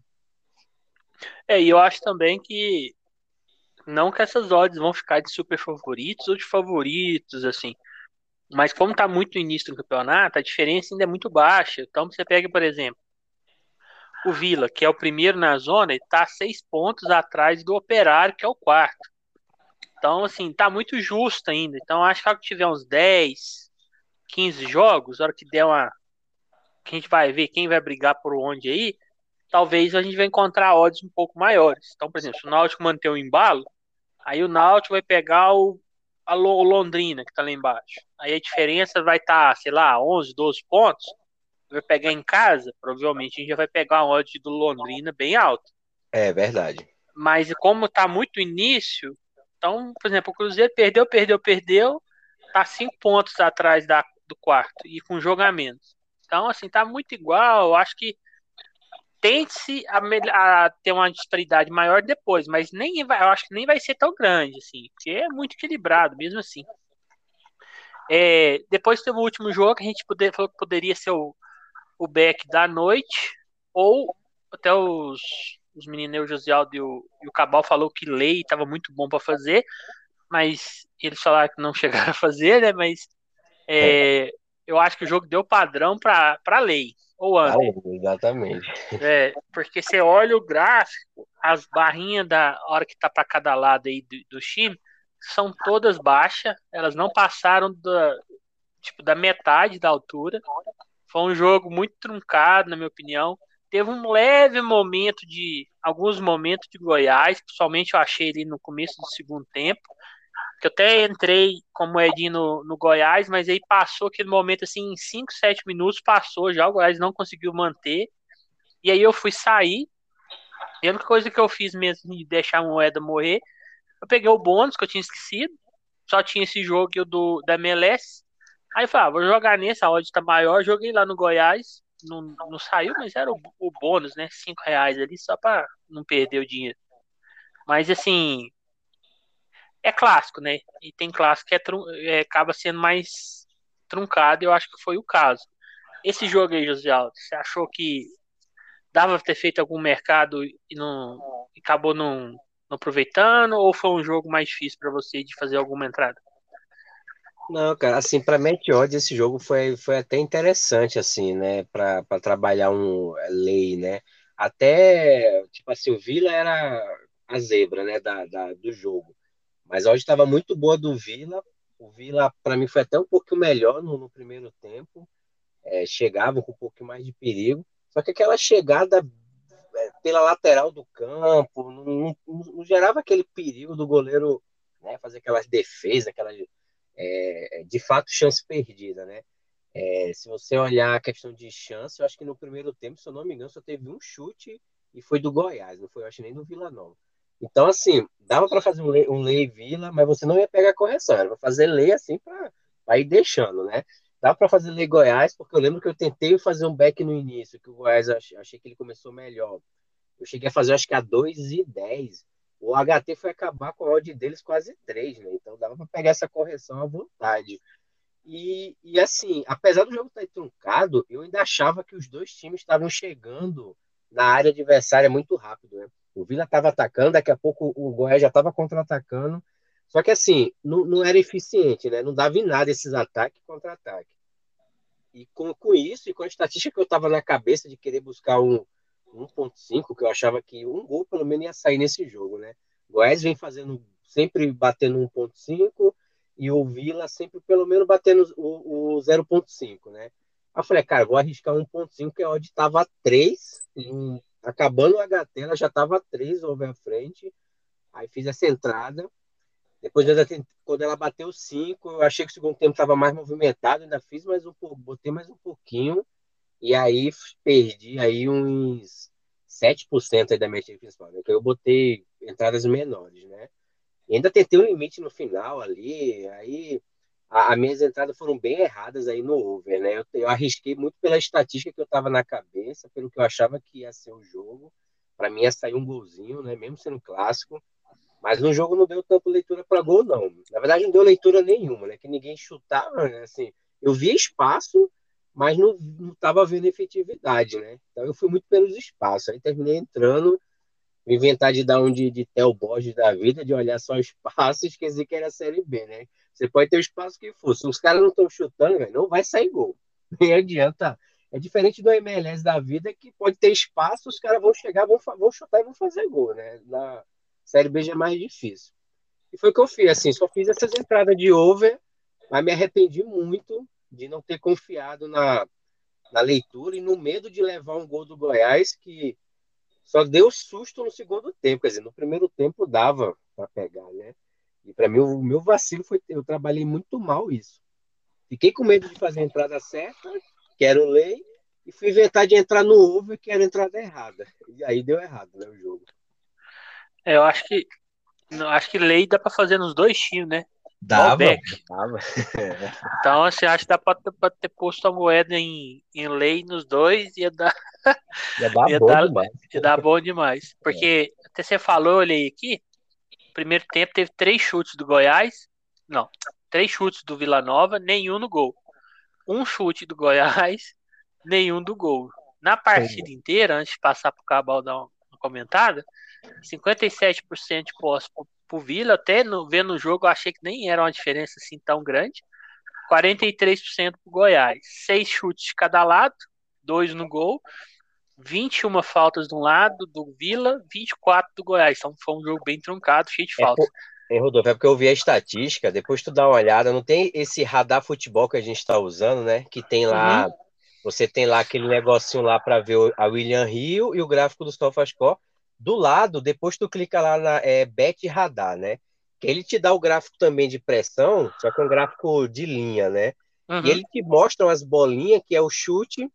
É, e eu acho também que não que essas odds vão ficar de super favoritos ou de favoritos, assim. Mas como está muito no início do campeonato, a diferença ainda é muito baixa. Então você pega, por exemplo, o Vila, que é o primeiro na zona, está seis pontos atrás do Operário, que é o quarto. Então, assim, tá muito justo ainda. Então, acho que se tiver uns 10, 15 jogos, na hora que der uma. Que a gente vai ver quem vai brigar por onde aí, talvez a gente vai encontrar odds um pouco maiores. Então, por exemplo, se o Náutico manter o embalo, aí o Náutico vai pegar o a Londrina, que tá lá embaixo. Aí a diferença vai estar, tá, sei lá, 11, 12 pontos. Vai pegar em casa, provavelmente a gente já vai pegar uma odd do Londrina bem alta. É verdade. Mas como tá muito início, então, por exemplo, o Cruzeiro perdeu, perdeu, perdeu, tá cinco pontos atrás da, do quarto e com jogamentos. Então, assim, tá muito igual. Eu acho que tente-se a, a, ter uma disparidade maior depois, mas nem vai, eu acho que nem vai ser tão grande, assim, porque é muito equilibrado, mesmo assim. É, depois teve o último jogo, a gente poder, falou que poderia ser o, o back da noite, ou até os, os meninos, o e o, e o Cabal falou que lei estava muito bom para fazer. mas eles falaram que não chegaram a fazer, né? Mas é, eu acho que o jogo deu padrão para a lei. Ou André? Ah, exatamente. É, porque você olha o gráfico, as barrinhas da hora que tá para cada lado aí do, do time são todas baixas, elas não passaram da, tipo, da metade da altura. Foi um jogo muito truncado, na minha opinião. Teve um leve momento de. alguns momentos de Goiás, principalmente eu achei ali no começo do segundo tempo. Que eu até entrei como Edinho no, no Goiás, mas aí passou aquele momento assim, em 5, 7 minutos passou já, o Goiás não conseguiu manter. E aí eu fui sair. E a única coisa que eu fiz mesmo de deixar a moeda morrer, eu peguei o bônus que eu tinha esquecido. Só tinha esse jogo do, da MLS. Aí eu falei, ah, vou jogar nesse, a odd tá maior. Joguei lá no Goiás não, não saiu, mas era o, o bônus, né? Cinco reais ali só para não perder o dinheiro. Mas assim, é clássico, né? E tem clássico que é, é, acaba sendo mais truncado, eu acho que foi o caso. Esse jogo aí, José Aldo, você achou que dava pra ter feito algum mercado e não e acabou não, não aproveitando, ou foi um jogo mais difícil para você de fazer alguma entrada? Não, cara, assim, para Meteor esse jogo foi, foi até interessante, assim, né, para trabalhar um é, lei, né, até, tipo assim, o Vila era a zebra, né, da, da do jogo, mas hoje estava muito boa do Vila, o Vila, para mim, foi até um pouquinho melhor no, no primeiro tempo, é, chegava com um pouquinho mais de perigo, só que aquela chegada é, pela lateral do campo, não, não, não gerava aquele perigo do goleiro, né, fazer aquelas defesas, aquelas é, de fato chance perdida, né? É, se você olhar a questão de chance, eu acho que no primeiro tempo, se eu não me engano, só teve um chute e foi do Goiás, não foi, eu acho, nem do Vila Nova. Então, assim, dava para fazer um lei, um lei Vila, mas você não ia pegar correção, era para fazer lei assim para ir deixando, né? Dava para fazer lei Goiás, porque eu lembro que eu tentei fazer um back no início, que o Goiás achei, achei que ele começou melhor. Eu cheguei a fazer, acho que a 2 e 10 o HT foi acabar com a odd deles quase 3, né? Então dava para pegar essa correção à vontade. E, e assim, apesar do jogo estar truncado, eu ainda achava que os dois times estavam chegando na área adversária muito rápido, né? O Vila estava atacando, daqui a pouco o Goiás já estava contra-atacando. Só que assim, não, não era eficiente, né? Não dava em nada esses ataques contra-ataque. E com, com isso, e com a estatística que eu estava na cabeça de querer buscar um, 1.5, que eu achava que um gol pelo menos ia sair nesse jogo, né? Goiás vem fazendo sempre batendo 1.5 e o Vila sempre pelo menos batendo o, o 0.5, né? Aí eu falei, cara, vou arriscar 1.5, que a odd tava 3, um, acabando o HT, ela já tava 3 over a frente. Aí fiz essa entrada. Depois, quando ela bateu 5, eu achei que o segundo tempo estava mais movimentado, ainda fiz mais um pouco, botei mais um pouquinho. E aí perdi aí uns 7% aí da minha time principal, né? eu botei entradas menores, né? E ainda tentei um limite no final ali, aí as minhas entradas foram bem erradas aí no over, né? Eu, eu arrisquei muito pela estatística que eu tava na cabeça, pelo que eu achava que ia ser o jogo. Para mim ia sair um golzinho, né? Mesmo sendo clássico. Mas no jogo não deu tanto leitura para gol, não. Na verdade, não deu leitura nenhuma, né? Que ninguém chutava, né? Assim, eu via espaço, mas não estava vendo efetividade, né? Então eu fui muito pelos espaços. Aí terminei entrando, inventar de dar um de, de Theo Borges da vida, de olhar só espaço e esquecer que era Série B, né? Você pode ter o espaço que for. Se os caras não estão chutando, véio, não vai sair gol. Nem adianta. É diferente do MLS da vida, que pode ter espaço, os caras vão chegar, vão, vão chutar e vão fazer gol, né? Na Série B já é mais difícil. E foi o que eu fiz, assim, só fiz essas entradas de over, mas me arrependi muito de não ter confiado na, na leitura e no medo de levar um gol do Goiás que só deu susto no segundo tempo, quer dizer, no primeiro tempo dava para pegar, né? E para mim o meu vacilo foi eu trabalhei muito mal isso. Fiquei com medo de fazer a entrada certa, que era o lei, e fui inventar de entrar no over, que era a entrada errada. E aí deu errado, né, o jogo. É, eu acho que acho que lei dá para fazer nos dois times, né? Dava, dava. Então, assim, acho que dá pra, pra ter posto a moeda em, em lei nos dois ia dar. Ia dar ia bom dar, demais. Ia dar bom demais. Porque, é. até você falou, olhei aqui, primeiro tempo teve três chutes do Goiás. Não, três chutes do Vila Nova, nenhum no gol. Um chute do Goiás, nenhum do gol. Na partida inteira, antes de passar pro Cabal dar uma comentada, 57% de posse pro Vila. Até no, vendo o jogo, eu achei que nem era uma diferença assim tão grande. 43% pro Goiás. Seis chutes de cada lado, dois no gol. 21 faltas de um lado do Vila, 24 do Goiás. Então foi um jogo bem truncado, cheio de É, faltas. é, Rodolfo, é porque eu vi a estatística, depois tu dá uma olhada, não tem esse radar futebol que a gente tá usando, né? Que tem lá, você tem lá aquele negocinho lá para ver a William Rio e o gráfico do SofaScore. Do lado, depois tu clica lá na é, Bet Radar, né? Que ele te dá o gráfico também de pressão, só que é um gráfico de linha, né? Uhum. E ele te mostra as bolinhas, que é o chute,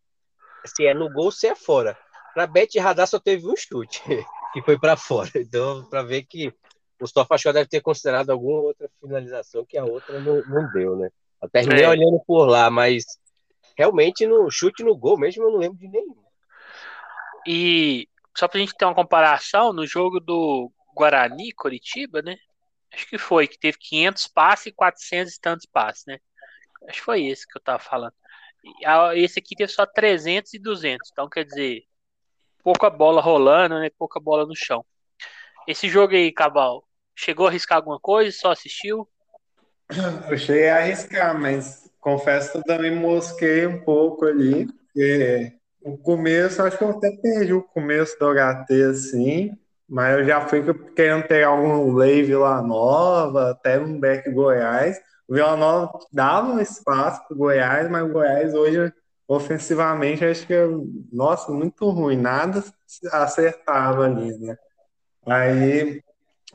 se é no gol, se é fora. Pra Bet Radar só teve um chute, que foi pra fora. Então, pra ver que o SofaScore deve ter considerado alguma outra finalização que a outra não, não deu, né? Eu terminei É. olhando por lá, mas realmente no chute no gol mesmo eu não lembro de nenhum. E só pra gente ter uma comparação, no jogo do Guarani, Curitiba, né? Acho que foi, que teve 500 passes e 400 e tantos passes, né? Acho que foi esse que eu tava falando. Esse aqui teve só 300 e 200, então quer dizer, pouca bola rolando, né? Pouca bola no chão. Esse jogo aí, Cabal, chegou a arriscar alguma coisa? Só assistiu? Eu cheguei a arriscar, mas confesso que eu também mosquei um pouco ali, porque o começo, acho que eu até perdi o começo do HT assim, mas eu já fui querendo pegar um Lei Vila Nova, até um Beck Goiás. O Vila Nova dava um espaço pro Goiás, mas o Goiás hoje, ofensivamente, acho que é, nossa, muito ruim, nada acertava ali, né? Aí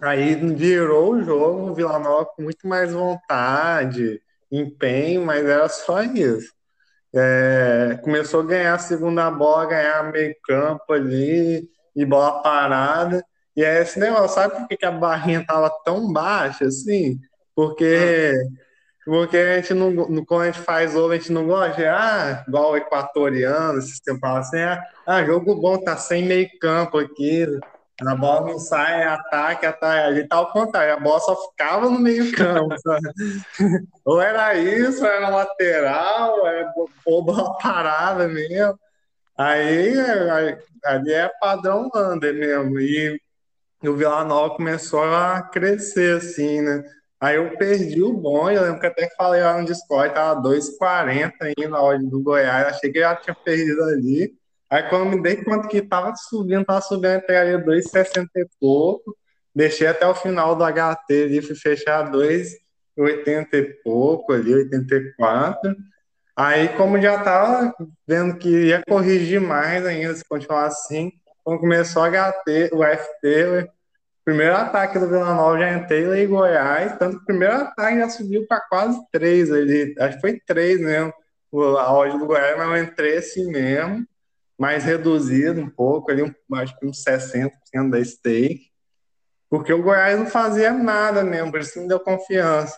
Aí virou o jogo, o Vila Nova com muito mais vontade, empenho, mas era só isso. É, começou a ganhar a segunda bola, ganhar meio campo ali, e bola parada. E é esse negócio, sabe por que que a barrinha tava tão baixa assim? Porque, porque a gente não, quando a gente faz ovo, a gente não gosta de, ah, igual o equatoriano, esses tempos falam assim, ah, ah, jogo bom, tá sem meio campo aqui, a bola não sai, é ataque, ataque. A gente tá ao contrário, a bola só ficava no meio campo, sabe? Ou era isso, ou era lateral, ou era bola parada mesmo. Aí, aí- ali é padrão under mesmo. E o Vila Nova começou a crescer, assim, né? Aí eu perdi o bom, eu lembro que até falei lá no Discord, tava 2,40 ainda na hora do Goiás, achei que eu já tinha perdido ali. Aí quando me dei conta que tava subindo, tava subindo, eu pegaria 2,60 e pouco, deixei até o final do HT ali, fui fechar 2,80 e pouco ali, 84. Aí, como já tava vendo que ia corrigir mais ainda se continuar assim, quando começou o HT, o FT, primeiro ataque do Vila Nova já entrei lá em Goiás, tanto que o primeiro ataque já subiu para quase 3 ali, acho que foi 3 mesmo, a odd do Goiás, mas eu entrei assim mesmo, mais reduzido um pouco, ali, um- acho que uns 60% da stake, porque o Goiás não fazia nada mesmo, por isso me deu confiança.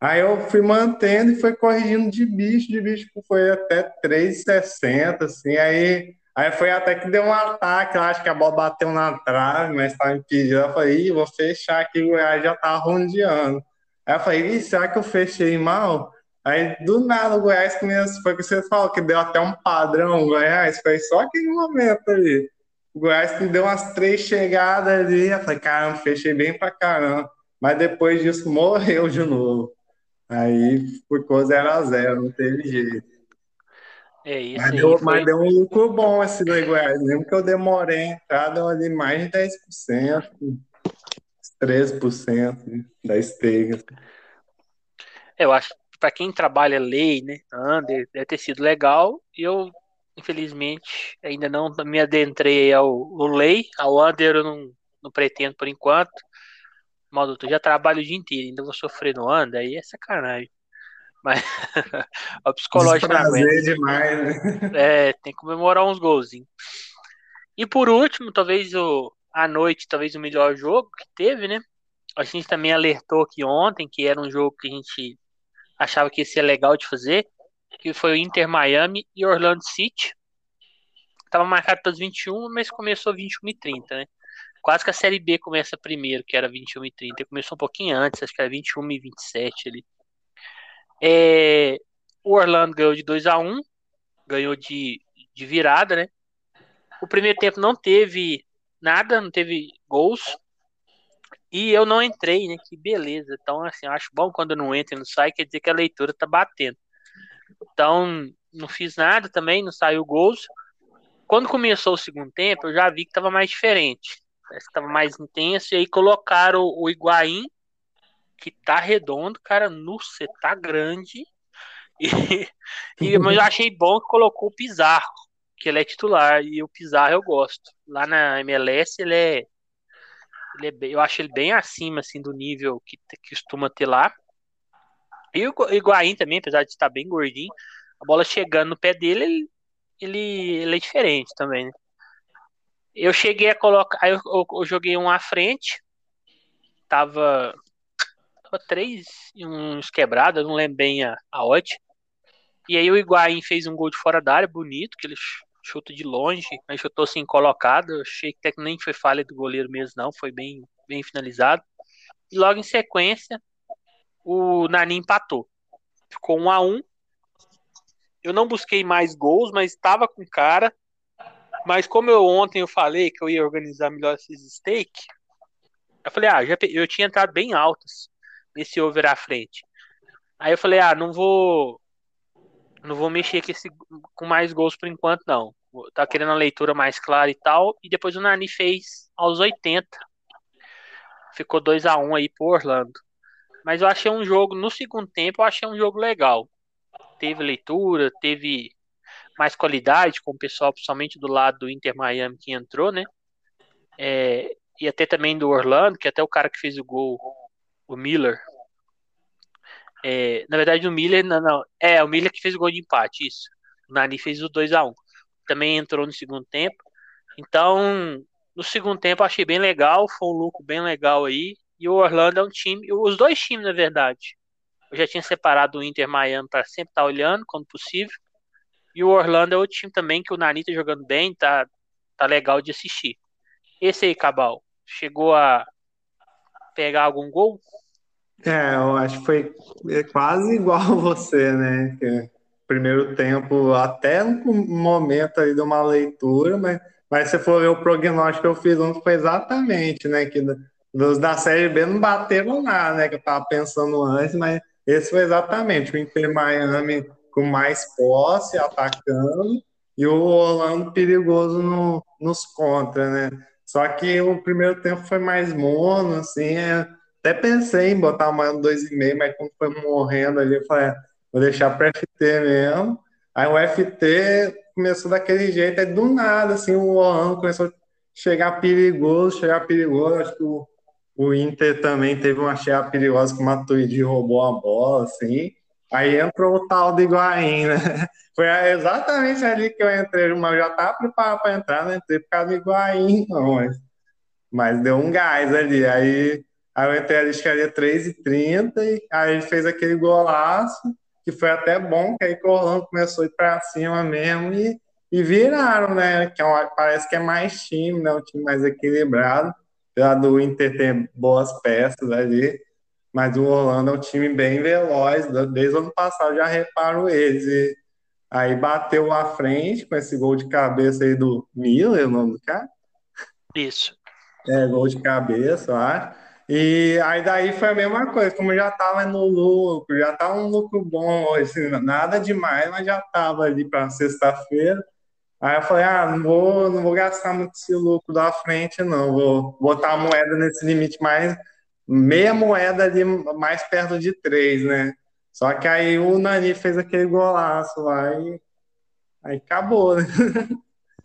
Aí eu fui mantendo e foi corrigindo de bicho, de bicho, foi até 3,60, assim, aí, aí foi até que deu um ataque, eu acho que a bola bateu na trave, mas estava impedido, eu falei, vou fechar aqui, o Goiás já tá rondeando. Aí eu falei, será que eu fechei mal? Aí, do nada, o Goiás começou, foi o que você falou, que deu até um padrão, o Goiás, foi só aquele momento ali. O Goiás me deu umas três chegadas ali, eu falei, caramba, fechei bem pra caramba. Mas depois disso, morreu de novo. Aí ficou 0 a 0 não teve jeito. É isso Mas deu, foi- mas deu um lucro bom esse do Goiás. Mesmo que eu demorei a entrar, deu ali mais de 10%, 13% da stake. Eu acho que pra quem trabalha lei, né, under, deve ter sido legal. E eu, infelizmente, ainda não me adentrei ao, ao lei. Ao under eu não, não pretendo por enquanto. Mal, doutor, já trabalho o dia inteiro, ainda vou sofrer no under, aí é sacanagem. Mas aguenta. Desprazer demais, né? É, tem que comemorar uns golzinhos. E por último, talvez o à noite, talvez o melhor jogo que teve, né? A gente também alertou aqui ontem que era um jogo que a gente achava que ia ser legal de fazer, que foi o Inter Miami e Orlando City. Tava marcado para as 21, mas começou 21 e 30, né? Quase que a Série B começa primeiro, que era 21 e 30. Começou um pouquinho antes, acho que era 21 e 27 ali. É, o Orlando ganhou de 2 a 1 ganhou de, de virada, né? O primeiro tempo não teve nada, não teve gols. E eu não entrei, né? Que beleza. Então, assim, eu acho bom quando não entro e não sai, quer dizer que a leitura tá batendo. Então, não fiz nada também, não saiu gols. Quando começou o segundo tempo, eu já vi que tava mais diferente. Parece que tava mais intenso. E aí colocaram o Higuaín, que tá redondo, cara, no você tá grande. E, e, mas eu achei bom que colocou o Pizarro, que ele é titular. E o Pizarro eu gosto. Lá na MLS ele é. Ele é bem, eu acho ele bem acima assim, do nível que, que costuma ter lá. E o Higuaín também, apesar de estar bem gordinho, a bola chegando no pé dele, ele, ele, ele é diferente também, né? Eu cheguei a colocar. Aí eu, eu, eu joguei um à frente. Tava. Tava três e uns quebrados, não lembro bem a, a odd. E aí o Higuaín fez um gol de fora da área, bonito, que ele chuta de longe, mas chutou assim colocado. Eu achei que até nem foi falha do goleiro mesmo, não. Foi bem, bem finalizado. E logo em sequência, o Nani empatou. Ficou um a um. Eu não busquei mais gols, mas estava com cara. Mas como eu ontem eu falei que eu ia organizar melhor esses stake, eu falei, ah, já, eu tinha entrado bem altas nesse over à frente. Aí eu falei, ah, não vou não vou mexer com, esse, com mais gols por enquanto, não. Tá querendo a leitura mais clara e tal. E depois o Nani fez aos 80. Ficou 2 a 1 aí por Orlando. Mas eu achei um jogo, no segundo tempo, eu achei um jogo legal. Teve leitura, teve mais qualidade com o pessoal, principalmente do lado do Inter Miami que entrou, né? É, e até também do Orlando, que até o cara que fez o gol, o Miller. É, na verdade, o Miller, não, não, é o Miller que fez o gol de empate, isso. O Nani fez o 2 a 1 Também entrou no segundo tempo. Então, no segundo tempo, achei bem legal, foi um lucro bem legal aí. E o Orlando é um time, os dois times, na verdade. Eu já tinha separado o Inter Miami para sempre estar tá olhando quando possível. E o Orlando é outro time também que o Nani tá jogando bem, tá, tá legal de assistir. Esse aí, Cabal, chegou a pegar algum gol? É, eu acho que foi quase igual você, né? Primeiro tempo, até no momento aí de uma leitura, mas, mas se for ver o prognóstico que eu fiz ontem, foi exatamente, né? Que dos da Série B não bateram nada, né? Que eu tava pensando antes, mas esse foi exatamente o Inter Miami com mais posse, atacando, e o Orlando perigoso no, nos contra, né? Só que o primeiro tempo foi mais mono, assim, é, até pensei em botar uma no 2,5, mas quando foi morrendo ali, eu falei, é, vou deixar para FT mesmo. Aí o FT começou daquele jeito, aí do nada, assim, o Orlando começou a chegar perigoso, chegar perigoso, acho que o, o Inter também teve uma chegada perigosa que o Matuidi roubou a bola, assim, Aí entrou o tal do Higuaín, né? Foi exatamente ali que eu entrei, mas eu já estava preparado para entrar, né? Entrei por causa do Higuaín, não, mas, mas deu um gás ali. Aí, aí eu entrei ali, escaria 3h30, e aí ele fez aquele golaço, que foi até bom, que aí o Orlando começou a ir para cima mesmo e, e viraram, né? Que é parece que é mais time, né? Um time mais equilibrado. Apesar do Inter ter boas peças ali mas o Orlando é um time bem veloz, desde o ano passado já reparo eles. E aí bateu à frente com esse gol de cabeça aí do Miller, o nome do cara? Isso. É, gol de cabeça, eu acho. E aí daí foi a mesma coisa, como já tava no lucro, já tava um lucro bom, assim, nada demais, mas já tava ali para sexta-feira. Aí eu falei, ah, não vou, não vou gastar muito esse lucro da frente, não, vou botar a moeda nesse limite mais meia moeda ali mais perto de três, né? Só que aí o Nani fez aquele golaço lá e aí acabou, né?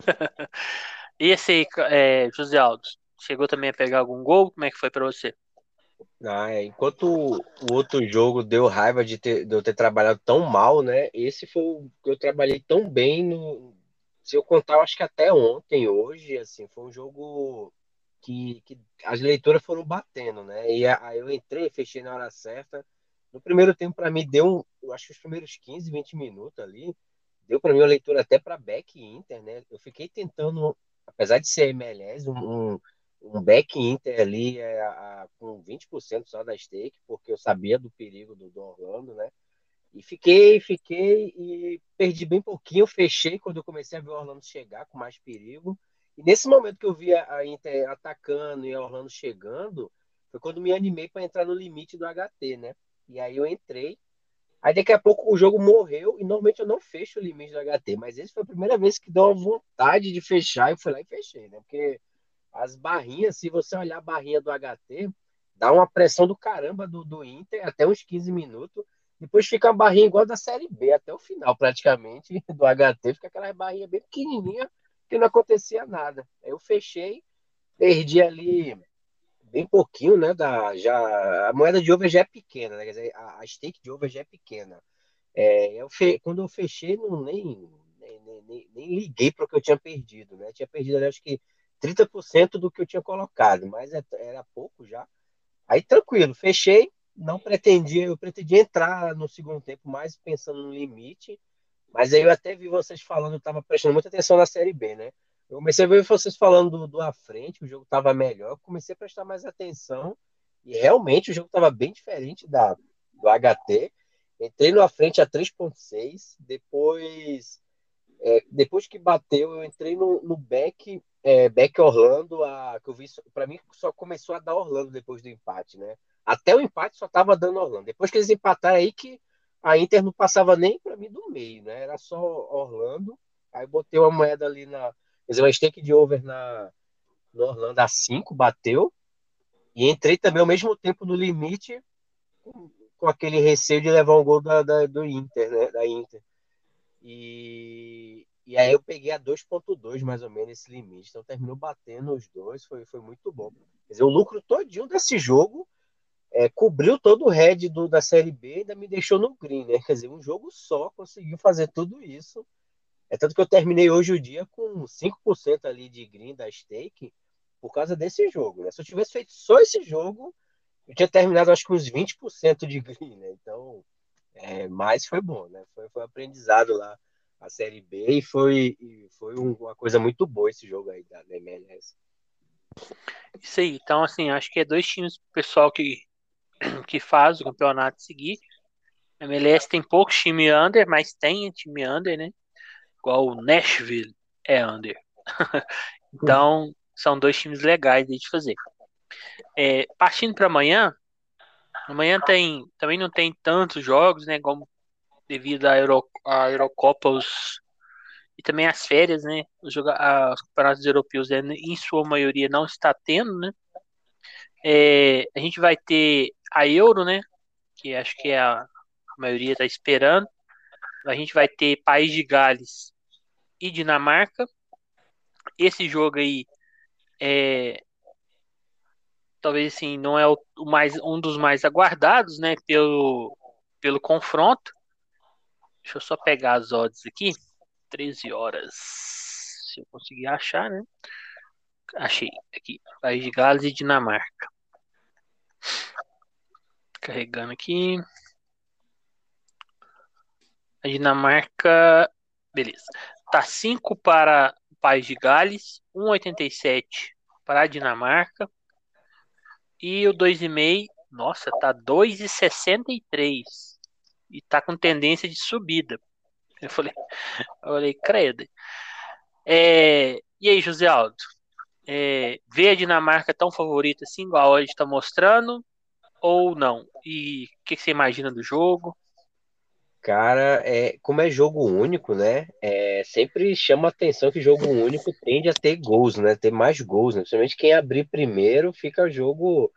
e esse aí, é, José Aldo, chegou também a pegar algum gol? Como é que foi para você? Ah, é. Enquanto o outro jogo deu raiva de, ter, de eu ter trabalhado tão mal, né? Esse foi o que eu trabalhei tão bem no. Se eu contar, eu acho que até ontem, hoje, assim, foi um jogo que, que as leituras foram batendo, né? E aí eu entrei, fechei na hora certa. No primeiro tempo, para mim, deu, eu acho que os primeiros 15, 20 minutos ali, deu para mim uma leitura até para back Inter, né? Eu fiquei tentando, apesar de ser MLS, um, um back Inter ali é, a, com 20% só da stake, porque eu sabia do perigo do, do Orlando, né? E fiquei, fiquei e perdi bem pouquinho, fechei quando eu comecei a ver o Orlando chegar com mais perigo. E nesse momento que eu via a Inter atacando e a Orlando chegando, foi quando me animei para entrar no limite do HT, né? E aí eu entrei. Aí daqui a pouco o jogo morreu e normalmente eu não fecho o limite do HT, mas essa foi a primeira vez que deu uma vontade de fechar e fui lá e fechei, né? Porque as barrinhas, se você olhar a barrinha do HT, dá uma pressão do caramba do, do Inter até uns 15 minutos. Depois fica uma barrinha igual da Série B até o final, praticamente, do HT. Fica aquela barrinha bem pequenininha que não acontecia nada. Eu fechei, perdi ali bem pouquinho, né? Da, já, a moeda de over já é pequena, né? Quer dizer, a, a stake de over já é pequena. É, eu fe, quando eu fechei, não, nem, nem, nem, nem liguei para o que eu tinha perdido, né? Eu tinha perdido, acho que 30% do que eu tinha colocado, mas é, era pouco já. Aí tranquilo, fechei, não pretendia, eu pretendia entrar no segundo tempo mais pensando no limite, mas aí eu até vi vocês falando, eu estava prestando muita atenção na Série B, né? Eu comecei a ver vocês falando do, do à frente, o jogo estava melhor, comecei a prestar mais atenção e realmente o jogo estava bem diferente da, do HT. Entrei no à frente a 3.6, depois é, depois que bateu, eu entrei no, no back, é, back Orlando, a, que eu vi, para mim só começou a dar Orlando depois do empate, né? Até o empate só tava dando Orlando. Depois que eles empataram aí que a Inter não passava nem para mim do meio, né? Era só Orlando. Aí botei uma moeda ali na, quer dizer, uma stake de over na no Orlando a 5, bateu. E entrei também ao mesmo tempo no limite com, com aquele receio de levar um gol da, da, do Inter, né? Da Inter. E, e aí eu peguei a 2.2 mais ou menos esse limite. Então terminou batendo os dois, foi, foi muito bom. Quer dizer, o lucro todinho desse jogo é, cobriu todo o head do, da Série B e ainda me deixou no green, né? Quer dizer, um jogo só conseguiu fazer tudo isso. É tanto que eu terminei hoje o dia com 5% ali de green da stake por causa desse jogo, né? Se eu tivesse feito só esse jogo, eu tinha terminado acho que uns 20% de green, né? Então, é, mas foi bom, né? Foi, foi aprendizado lá a Série B e foi, e foi uma coisa muito boa esse jogo aí da, da MLS. Isso aí, então assim, acho que é dois times pessoal que, que faz o campeonato seguir. A MLS tem poucos times under, mas tem time under, né? Igual o Nashville é under. então, são dois times legais de fazer. É, partindo para amanhã, Amanhã tem, também não tem tantos jogos, né? Como devido à, Euro, à Eurocopa os, e também as férias, né? Os, joga, os campeonatos europeus, né, em sua maioria, não está tendo, né? É, a gente vai ter a Euro, né? Que acho que é a, a maioria está esperando. A gente vai ter País de Gales e Dinamarca. Esse jogo aí é, talvez assim, não é o, mais, um dos mais aguardados, né, pelo, pelo confronto. Deixa eu só pegar as odds aqui. 13 horas. Se eu conseguir achar, né? Achei aqui. País de Gales e Dinamarca. Carregando aqui. A Dinamarca. Beleza. Tá 5 para o País de Gales, 1,87 para a Dinamarca, e o 2,5, nossa, tá 2,63. E tá com tendência de subida. Eu falei, eu falei, credo. É, e aí, José Aldo? É, vê a Dinamarca tão favorita assim, igual a gente está mostrando, ou não? E o que, que, você imagina do jogo? Cara, é, como é jogo único, né? É, sempre chama atenção que jogo único tende a ter gols, né? Ter mais gols, né? Principalmente quem abrir primeiro fica jogo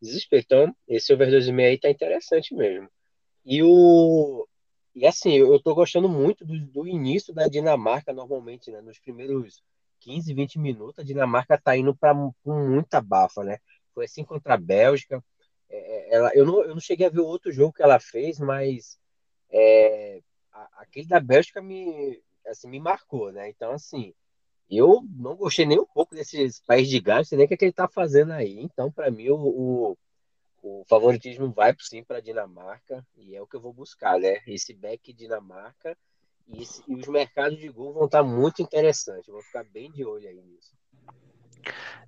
desespero. Então, esse over 2,5 aí tá interessante mesmo. E o. E assim, eu tô gostando muito do, do início da Dinamarca, normalmente, né? Nos primeiros 15, 20 minutos, a Dinamarca tá indo para com muita bafa, né? Foi assim contra a Bélgica. É, é, ela, eu, não, eu não cheguei a ver outro jogo que ela fez, mas é, aquele da Bélgica me, assim, me marcou, né? Então, assim, eu não gostei nem um pouco desses países de gás, nem o que, é que ele tá fazendo aí. Então, para mim, o, o, o, favoritismo vai sim para Dinamarca, e é o que eu vou buscar, né? Esse back Dinamarca e, esse, e os mercados de gol vão estar tá muito interessantes. Vou ficar bem de olho aí nisso.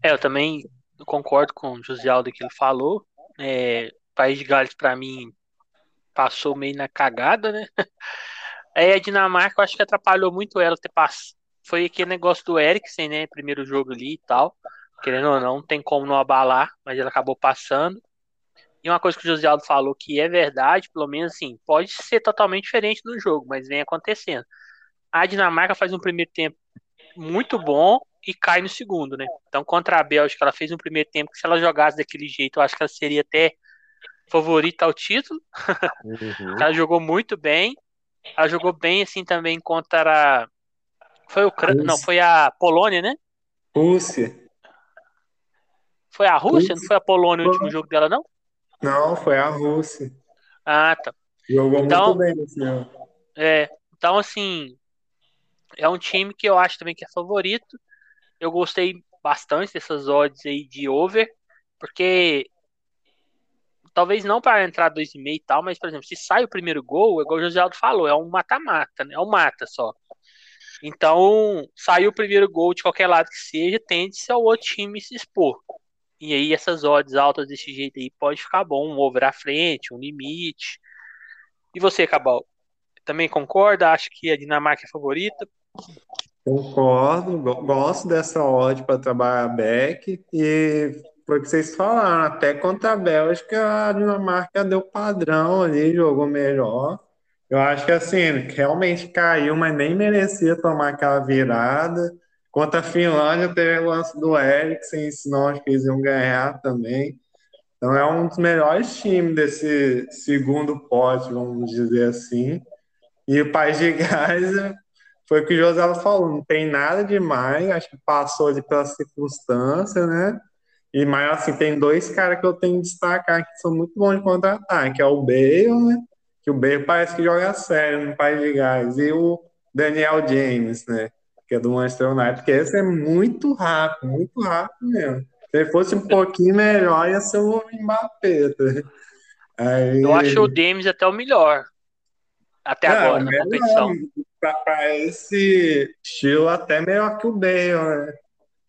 É, eu também concordo com o José Aldo que ele falou. É, País de Gales, para mim, passou meio na cagada, né? Aí a Dinamarca, eu acho que atrapalhou muito ela ter passado. Foi aquele negócio do Eriksen, né? Primeiro jogo ali e tal. querendo ou não, não tem como não abalar, mas ela acabou passando. E uma coisa que o José Aldo falou que é verdade, pelo menos assim, pode ser totalmente diferente no jogo, mas vem acontecendo. A Dinamarca faz um primeiro tempo muito bom e cai no segundo, né? Então, contra a Bélgica, ela fez um primeiro tempo que se ela jogasse daquele jeito, eu acho que ela seria até favorita ao título. Uhum. ela jogou muito bem. Ela jogou bem assim também contra a... foi o Ucrânia, não, foi a Polônia, né? Rússia. Foi a Rússia, Rússia. não foi a Polônia o último jogo dela não? Não, foi a Rússia. Ah, tá. Jogou então, muito bem assim. É, então assim, é um time que eu acho também que é favorito. Eu gostei bastante dessas odds aí de over, porque talvez não para entrar 2,5 e tal, mas, por exemplo, se sai o primeiro gol, igual o José Aldo falou, é um mata-mata, né? É um mata só. Então, saiu o primeiro gol de qualquer lado que seja, tende-se ao outro time se expor. E aí, essas odds altas desse jeito aí pode ficar bom, um over à frente, um limite. E você, Cabal? Também concorda? Acha que a Dinamarca é favorita? Concordo, gosto dessa odd para trabalhar back e foi o que vocês falaram, até contra a Bélgica a Dinamarca deu padrão ali, jogou melhor. Eu acho que assim, realmente caiu, mas nem merecia tomar aquela virada. Contra a Finlândia teve o lance do Eriksen, senão acho que eles iam ganhar também. Então é um dos melhores times desse segundo pote, vamos dizer assim. E o País de Gás foi o que o José falou, não tem nada demais, acho que passou ali pela circunstância, né? E mas assim, tem dois caras que eu tenho que destacar que são muito bons de contratar, que é o Bale, né? Que o Bale parece que joga sério no País de Gás, e o Daniel James, né? Que é do Manchester United, porque esse é muito rápido, muito rápido mesmo. Se ele fosse um pouquinho melhor, ia ser o Mbappé. Tá? Aí... Eu acho o James até o melhor. Até é, agora, na competição para esse estilo até melhor que o Bale, né?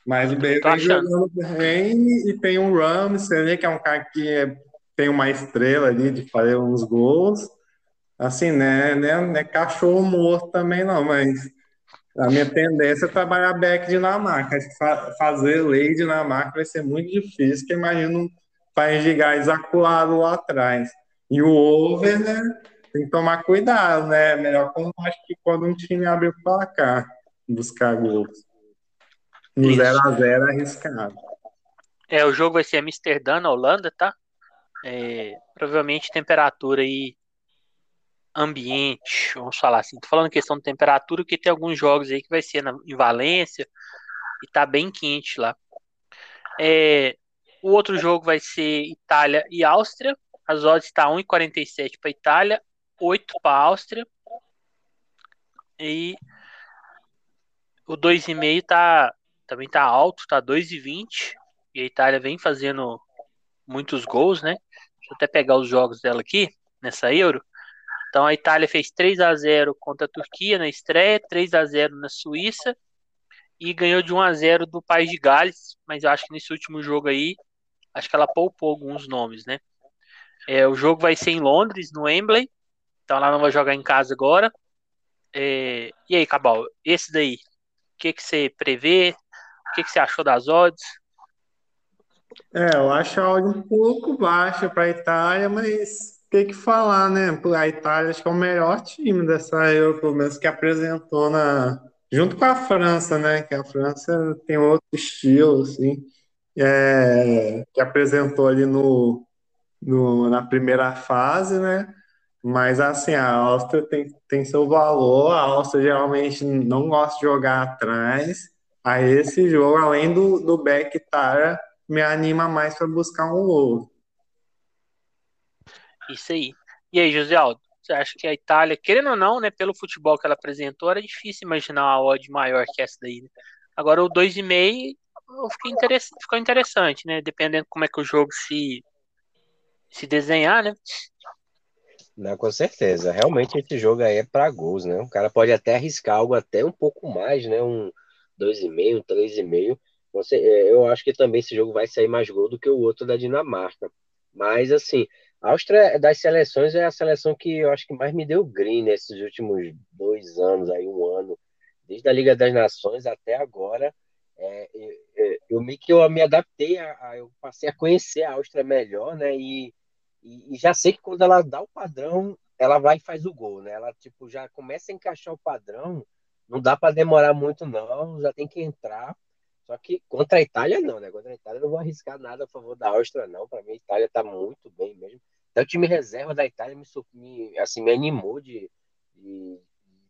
Mas o Bale vem jogando bem e tem um Ramsey que é um cara que é, tem uma estrela ali de fazer uns gols. Assim, né? Não é, cachorro morto também, não, mas a minha tendência é trabalhar back Dinamarca. Fa fazer lei Dinamarca vai ser muito difícil, porque imagina um país de gás aculado lá atrás. E o over, né? Tem que tomar cuidado, né? Melhor quando acho que quando um time abre o placar, buscar gols. No 0x0 é arriscado. É, o jogo vai ser Amsterdã, na Holanda, tá? É, provavelmente temperatura aí ambiente, vamos falar assim. Tô falando questão de temperatura, porque tem alguns jogos aí que vai ser na, em Valência e tá bem quente lá. É, o outro jogo vai ser Itália e Áustria. As odds está 1,47 para Itália, 8 para a Áustria. E o 2,5 tá também tá alto, tá 2,20. E a Itália vem fazendo muitos gols, né? Deixa eu até pegar os jogos dela aqui nessa Euro. Então a Itália fez 3 a 0 contra a Turquia na estreia, 3 a 0 na Suíça e ganhou de 1 a 0 do País de Gales, mas eu acho que nesse último jogo aí, acho que ela poupou alguns nomes, né? É, o jogo vai ser em Londres, no Wembley, então ela não vai jogar em casa agora. É, e aí, Cabal, esse daí, o que, que você prevê? O que, que você achou das odds? É, eu acho a odd um pouco baixa para a Itália, mas tem que falar, né? A Itália acho que é o melhor time dessa Euro, pelo menos que apresentou na junto com a França, né? Que a França tem outro estilo, assim, é, que apresentou ali no, no, na primeira fase, né? Mas assim, a Áustria tem, tem seu valor, a Áustria geralmente não gosta de jogar atrás. Aí esse jogo, além do, do back Tara, me anima mais para buscar um gol. Isso aí. E aí, José Aldo, você acha que a Itália, querendo ou não, né, pelo futebol que ela apresentou, era difícil imaginar uma odd maior que essa daí. Né? Agora o 2,5 ficou interessante, né? Dependendo como é que o jogo se, se desenhar, né? Não, com certeza. Realmente esse jogo aí é para gols, né? O cara pode até arriscar algo até um pouco mais, né? Um 2,5, um 3,5. Você, é, eu acho que também esse jogo vai sair mais gol do que o outro da Dinamarca. Mas, assim, a Áustria das seleções é a seleção que eu acho que mais me deu green nesses últimos dois anos, aí um ano. Desde a Liga das Nações até agora, é, é, eu meio que eu me adaptei, a, a, eu passei a conhecer a Áustria melhor, né? E, e, e, já sei que quando ela dá o padrão, ela vai e faz o gol, né? Ela tipo já começa a encaixar o padrão, não dá para demorar muito não, já tem que entrar. Só que contra a Itália não, né? Contra a Itália eu não vou arriscar nada a favor da Áustria não. Para mim a Itália tá muito bem mesmo. Até o time reserva da Itália me, me assim me animou de, de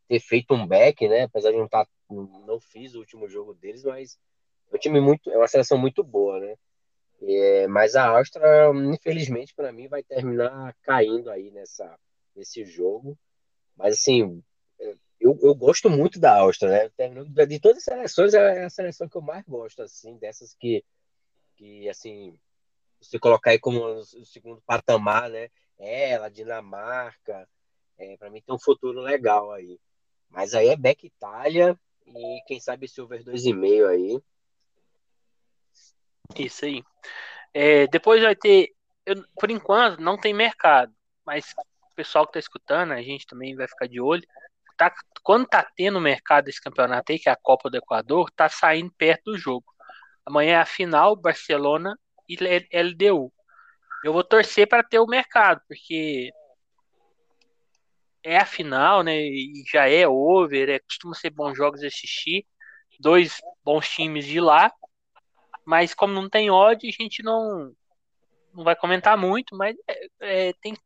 ter feito um back, né? Apesar de não estar, tá, não fiz o último jogo deles, mas é um time muito, é uma seleção muito boa, né? É, mas a Áustria, infelizmente, para mim, vai terminar caindo aí nessa, nesse jogo. Mas assim, eu, eu gosto muito da Áustria, né? De todas as seleções, é a seleção que eu mais gosto, assim, dessas que, que assim, você colocar aí como o segundo patamar, né? Ela, Dinamarca, é, para mim tem um futuro legal aí. Mas aí é Beck Itália e quem sabe esse over 2,5 aí. Isso aí. É, depois vai ter. Eu, por enquanto, não tem mercado. Mas o pessoal que tá escutando, a gente também vai ficar de olho. Tá, quando tá tendo mercado esse campeonato aí, que é a Copa do Equador, tá saindo perto do jogo. Amanhã é a final, Barcelona e LDU. Eu vou torcer para ter o mercado, porque é a final, né? E já é over, é, costuma ser bons jogos assistir. Dois bons times de lá. Mas como não tem odd, a gente não, não vai comentar muito, mas é, é, tem.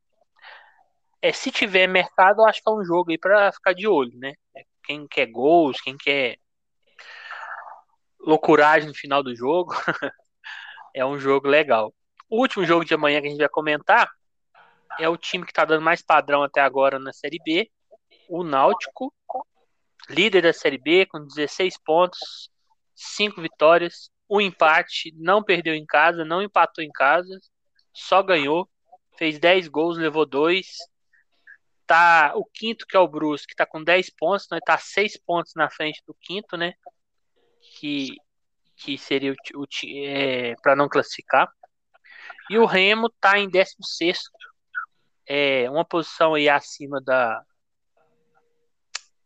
É, se tiver mercado, eu acho que é um jogo aí para ficar de olho, né? Quem quer gols, quem quer loucuragem no final do jogo, é um jogo legal. O último jogo de amanhã que a gente vai comentar é o time que está dando mais padrão até agora na Série B, o Náutico, líder da Série B com 16 pontos, 5 vitórias, um empate, não perdeu em casa, não empatou em casa, só ganhou, fez 10 gols, levou 2. Tá o quinto que é o Brusque, tá com 10 pontos, né? Tá 6 pontos na frente do quinto, né? Que que seria o, o é, para não classificar. E o Remo tá em 16 é, uma posição aí acima da,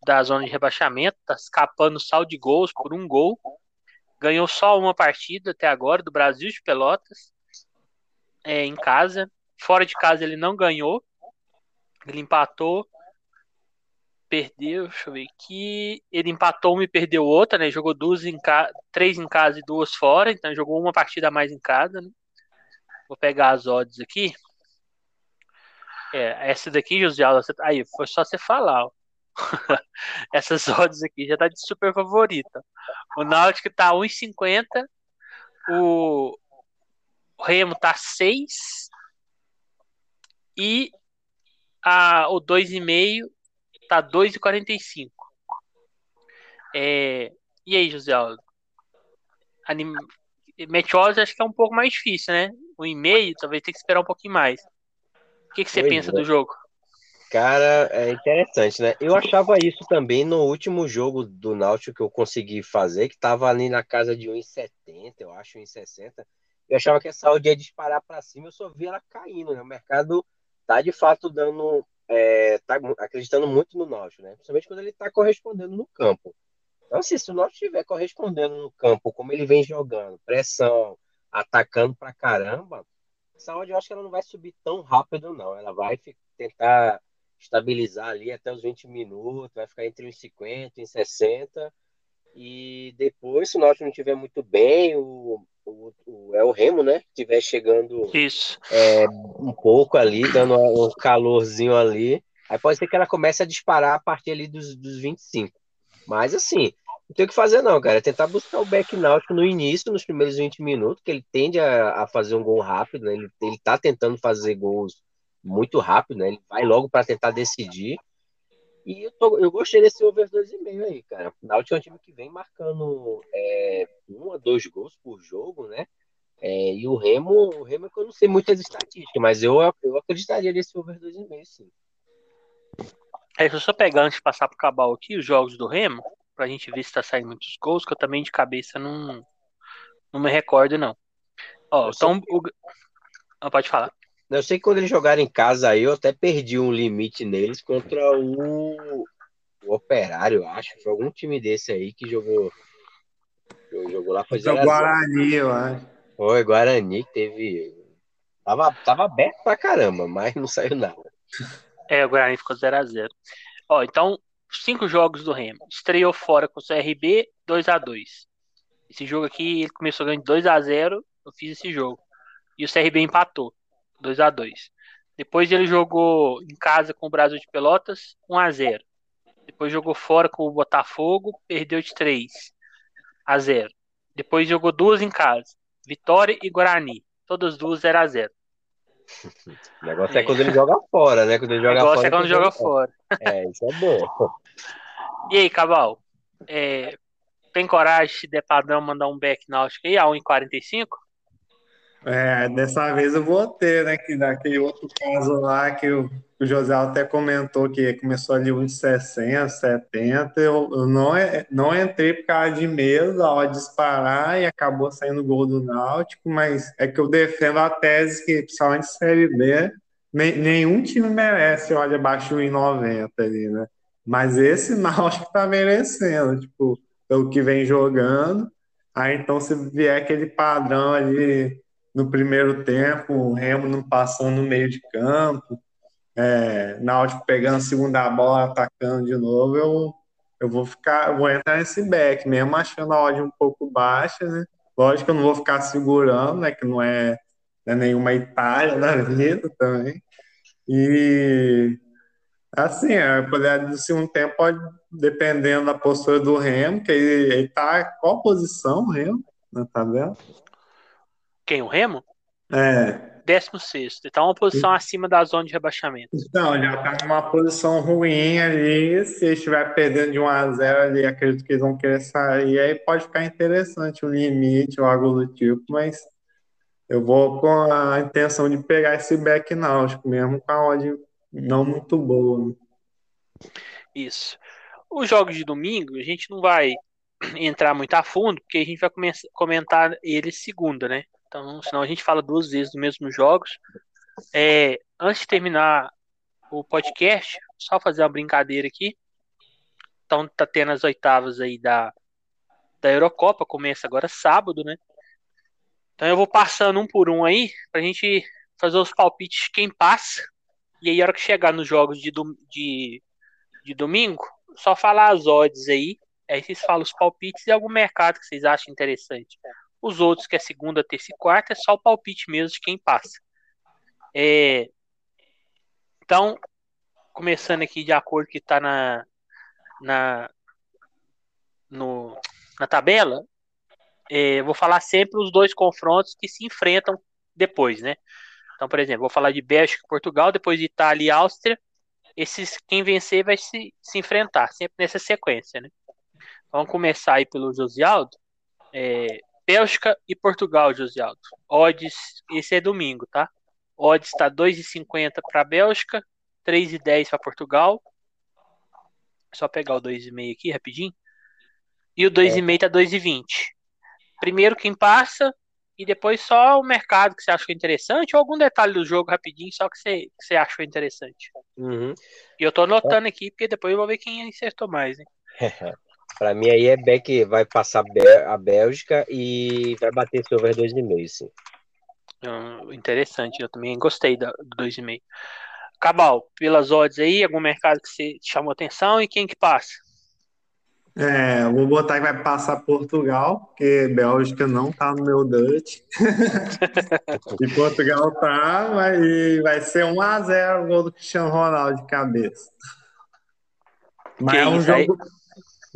da zona de rebaixamento, tá escapando sal de gols por um gol. Ganhou só uma partida até agora do Brasil de Pelotas é, em casa. Fora de casa ele não ganhou. Ele empatou. Perdeu, deixa eu ver aqui. Ele empatou uma e perdeu outra, né? Jogou duas em ca... três em casa e duas fora. Então jogou uma partida a mais em casa. Né? Vou pegar as odds aqui. É, essa daqui, José aí, foi só você falar, ó. Essas odds aqui já tá de super favorita. O Náutico tá 1,50, o Remo tá 6 e a, o 2,5 tá 2,45. É, e aí, José Alves? Anim... Meteoros acho que é um pouco mais difícil, né? O e-mail talvez tenha que esperar um pouquinho mais que, que você pois pensa é. do jogo? Cara, é interessante, né? Eu achava isso também no último jogo do Náutico que eu consegui fazer, que tava ali na casa de 1,70, eu acho, 1,60. Eu achava que essa odd ia disparar para cima, eu só vi ela caindo, né? O mercado tá de fato dando, é, tá acreditando muito no Náutico, né? Principalmente quando ele tá correspondendo no campo. Então, assim, se o Náutico estiver correspondendo no campo, como ele vem jogando, pressão, atacando pra caramba, essa odd eu acho que ela não vai subir tão rápido, não. Ela vai tentar estabilizar ali até os 20 minutos, vai ficar entre os 50 e 60. E depois, se o Náutico não estiver muito bem, o, o, o, é o Remo, né? Estiver chegando Isso. É, um pouco ali, dando um calorzinho ali. Aí pode ser que ela comece a disparar a partir ali dos, dos 25. Mas assim, não tem o que fazer, não, cara. É tentar buscar o back náutico no início, nos primeiros 20 minutos, que ele tende a, a fazer um gol rápido, né? Ele, ele tá tentando fazer gols muito rápido, né? Ele vai logo para tentar decidir. E eu, tô, eu gostei desse over 2,5 aí, cara. O Náutico é um time que vem marcando é, um a dois gols por jogo, né? É, e o Remo, o Remo é que eu não sei muitas estatísticas, mas eu, eu acreditaria nesse over 2,5, sim. É, deixa eu só pegar antes de passar pro Cabal aqui os jogos do Remo pra gente ver se tá saindo muitos gols, que eu também de cabeça não, não me recordo, não. Ó, eu então. Sei... O... Ah, pode falar. Eu sei que quando eles jogaram em casa aí, eu até perdi um limite neles contra o, o Operário, acho. Foi algum time desse aí que jogou. O jogo lá foi O Guarani, eu acho. Foi, Guarani que teve. Tava, tava aberto pra caramba, mas não saiu nada. É, o Guarani ficou 0x0. Ó, então, cinco jogos do Remo. Estreou fora com o CRB, 2x2. Esse jogo aqui, ele começou ganhando 2x0, eu fiz esse jogo. E o CRB empatou, 2x2. Depois ele jogou em casa com o Brasil de Pelotas, 1x0. Depois jogou fora com o Botafogo, perdeu de 3 a 0. Depois jogou duas em casa, Vitória e Guarani, todas duas 0 a 0. O negócio é, quando ele joga fora, né? Quando ele O joga negócio fora. é quando ele joga fora. É, isso é bom. E aí, Cabal? É, tem coragem de der padrão mandar um back náutico aí a 1,45? É, dessa vez eu vou ter, né? Que daquele outro caso lá que o, o José até comentou que começou ali uns 60, 70. Eu, eu não, é- não entrei por causa de medo da hora disparar e acabou saindo gol do Náutico, mas é que eu defendo a tese que, principalmente Série B, nenhum time merece olha abaixo de 1,90 ali, né? Mas esse Náutico tá merecendo, tipo, pelo que vem jogando. Aí então, se vier aquele padrão ali no primeiro tempo, o Remo não passando no meio de campo, é, Náutico pegando a segunda bola, atacando de novo, eu, eu vou ficar, eu vou entrar nesse back, mesmo achando a odd um pouco baixa, né? Lógico que eu não vou ficar segurando, né? Que não é, não é nenhuma Itália da vida também. E assim, é, poder do segundo tempo pode, dependendo da postura do Remo, que ele, ele tá qual posição, o Remo, na tabela? Quem? O Remo? É, 16. Ele tá uma posição acima da zona de rebaixamento. Então, já tá numa posição ruim ali. Se estiver perdendo de 1 a 0 ali, acredito que eles vão querer sair. Aí pode ficar interessante o limite ou algo do tipo, mas eu vou com a intenção de pegar esse back náutico, mesmo com a odd não muito boa. né? Isso. Os jogos de domingo, a gente não vai entrar muito a fundo, porque a gente vai come- comentar eles segunda, né? Então, senão a gente fala duas vezes dos mesmos jogos. É, antes de terminar o podcast, só fazer uma brincadeira aqui. Então, tá tendo as oitavas aí da, da Eurocopa, começa agora sábado, né? Então eu vou passando um por um aí, pra gente fazer os palpites quem passa. E aí, a hora que chegar nos jogos de, dom- de, de domingo, só falar as odds aí. Aí vocês falam os palpites e algum mercado que vocês acham interessante. Os outros, que é segunda, terça e quarta, é só o palpite mesmo de quem passa. É, Então, começando aqui de acordo que tá na, na, no, na tabela, é, vou falar sempre os dois confrontos que se enfrentam depois, né? Então, por exemplo, vou falar de Bélgica e Portugal, depois de Itália e Áustria. Esses, quem vencer vai se, se enfrentar, sempre nessa sequência, né? Vamos começar aí pelo Josialdo. É, Bélgica e Portugal, Josialdo. Odds, esse é domingo, tá? Odds está 2,50 para Bélgica, 3,10 para Portugal. Só pegar o 2,5 aqui rapidinho. E o 2,5 tá 2,20. Primeiro quem passa e depois só o mercado que você achou interessante ou algum detalhe do jogo rapidinho só que você, que você achou interessante. Uhum. E eu tô anotando aqui porque depois eu vou ver quem acertou mais, hein? Pra mim aí é Beck vai passar a Bélgica e vai bater esse over 2,5, sim. Hum, interessante, eu também gostei da- do 2,5. Cabal, pelas odds aí, algum mercado que você te chamou atenção e quem que passa? É, eu vou botar que vai passar Portugal, porque Bélgica não tá no meu Dutch. E Portugal tá, vai, e vai ser 1 a 0 o gol do Cristiano Ronaldo de cabeça. Mas Que é um isso aí?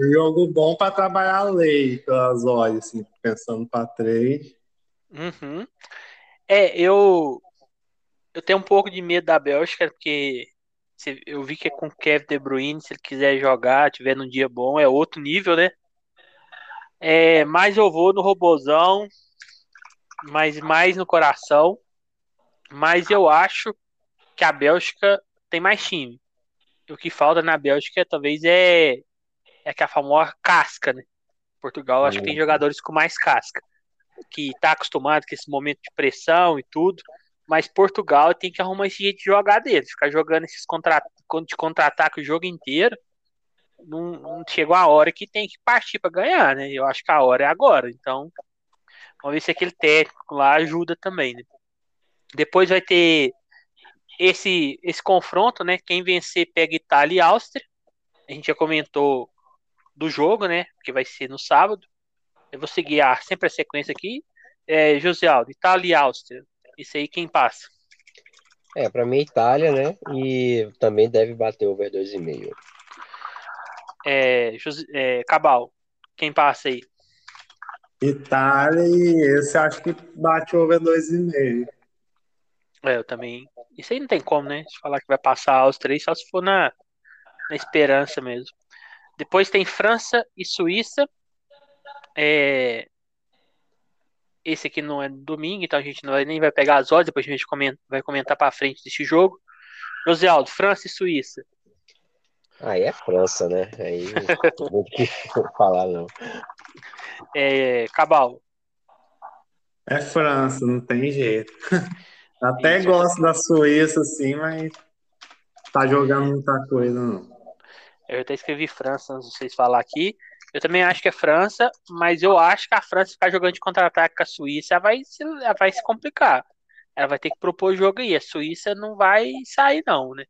Jogo, bom para trabalhar a lei pelas olhos, assim, pensando para três. Uhum. É, eu eu tenho um pouco de medo da Bélgica, porque eu vi que é com o Kevin De Bruyne, se ele quiser jogar, tiver num dia bom, é outro nível, né? É, mas eu vou no Robozão, mas mais no coração. Mas eu acho que a Bélgica tem mais time. O que falta na Bélgica talvez é, é que a famosa casca, né? Portugal acho que tem jogadores com mais casca, que tá acostumado com esse momento de pressão e tudo. Mas Portugal tem que arrumar esse jeito de jogar dele, ficar jogando esses contra, de contra-ataque o jogo inteiro. não, não chegou a hora que tem que partir para ganhar, né? Eu acho que a hora é agora. Então, vamos ver se aquele técnico lá ajuda também, né? Depois vai ter esse esse confronto, né? Quem vencer pega Itália e Áustria. A gente já comentou do jogo, né? Que vai ser no sábado. Eu vou seguir a, sempre a sequência aqui. É, José Aldo, Itália e Áustria. Isso aí quem passa? É, para mim Itália, né? E também deve bater over 2,5. É, José, é, Cabal, quem passa aí? Itália e esse acho que bate over 2,5. É, eu também. Isso aí não tem como, né? Se falar que vai passar os três, só se for na, na esperança mesmo. Depois tem França e Suíça. É... Esse aqui não é domingo, então a gente não vai, nem vai pegar as odds, depois a gente comenta, vai comentar para frente desse jogo. José Aldo, França e Suíça. Aí é França, né? Aí não tem falar, não. É, Cabal. É França, não tem jeito. Até gosto da Suíça, assim, mas tá jogando muita coisa, não. Eu até escrevi França, sei se vocês falar aqui. Eu também acho que é França, mas eu acho que a França ficar jogando de contra-ataque com a Suíça ela vai, se, ela vai se complicar. Ela vai ter que propor jogo aí. A Suíça não vai sair, não, né?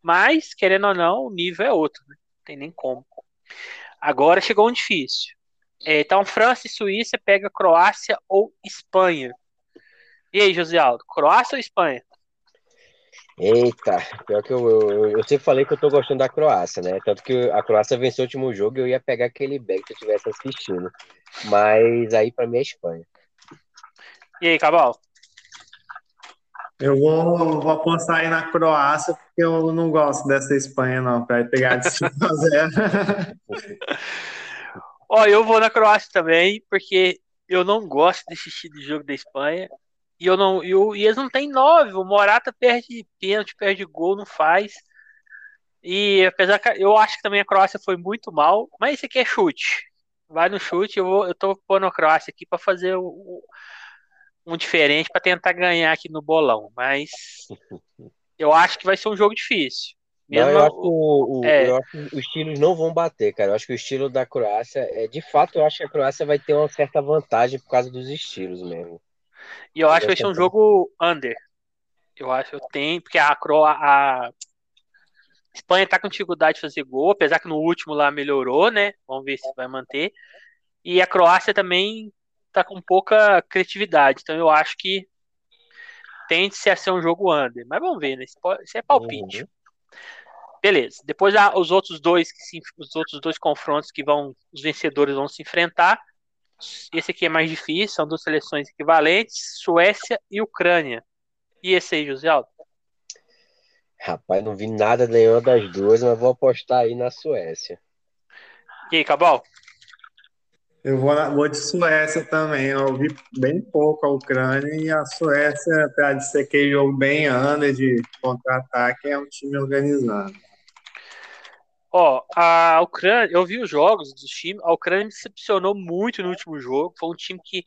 Mas, querendo ou não, o nível é outro, né? Não tem nem como. Agora chegou um difícil. É, então, França e Suíça pega Croácia ou Espanha. E aí, José Aldo, Croácia ou Espanha? Eita, pior que eu, eu, eu, sempre falei que eu tô gostando da Croácia, né? Tanto que a Croácia venceu o último jogo e eu ia pegar aquele back se eu tivesse assistindo. Mas aí pra mim é Espanha. E aí, Cabal? Eu vou, vou apostar aí na Croácia, porque eu não gosto dessa Espanha, não, para pegar de 5 a 0. Ó, eu vou na Croácia também, porque eu não gosto desse estilo de jogo da Espanha. E eu não. E, o, e eles não têm nove. O Morata perde pênalti, perde gol, não faz. E apesar que eu acho que também a Croácia foi muito mal, mas esse aqui é chute. Vai no chute, eu, vou, eu tô pondo a Croácia aqui para fazer o, um diferente para tentar ganhar aqui no bolão. Mas eu acho que vai ser um jogo difícil. Mesmo não, eu, acho o, o, é... eu acho que os estilos não vão bater, cara. Eu acho que o estilo da Croácia, é, de fato, eu acho que a Croácia vai ter uma certa vantagem por causa dos estilos mesmo. E eu acho que vai ser um jogo under. Eu acho que eu tenho, porque a, Cro a Espanha tá com dificuldade de fazer gol, apesar que no último lá melhorou, né? Vamos ver se vai manter. E a Croácia também tá com pouca criatividade, então eu acho que tende-se a ser um jogo under. Mas vamos ver, né? Isso é palpite. Uhum. Beleza. Depois os outros dois os outros dois confrontos que vão os vencedores vão se enfrentar. Esse aqui é mais difícil, são duas seleções equivalentes, Suécia e Ucrânia. E esse aí, José Aldo? Rapaz, não vi nada nenhuma das duas, mas vou apostar aí na Suécia. E aí, Cabal? Eu vou, na, vou de Suécia também. Eu ouvi bem pouco a Ucrânia e a Suécia, apesar de ser aquele jogo bem under de contra-ataque, é um time organizado. Ó, a Ucrânia, eu vi os jogos do time, a Ucrânia me decepcionou muito no último jogo. Foi um time que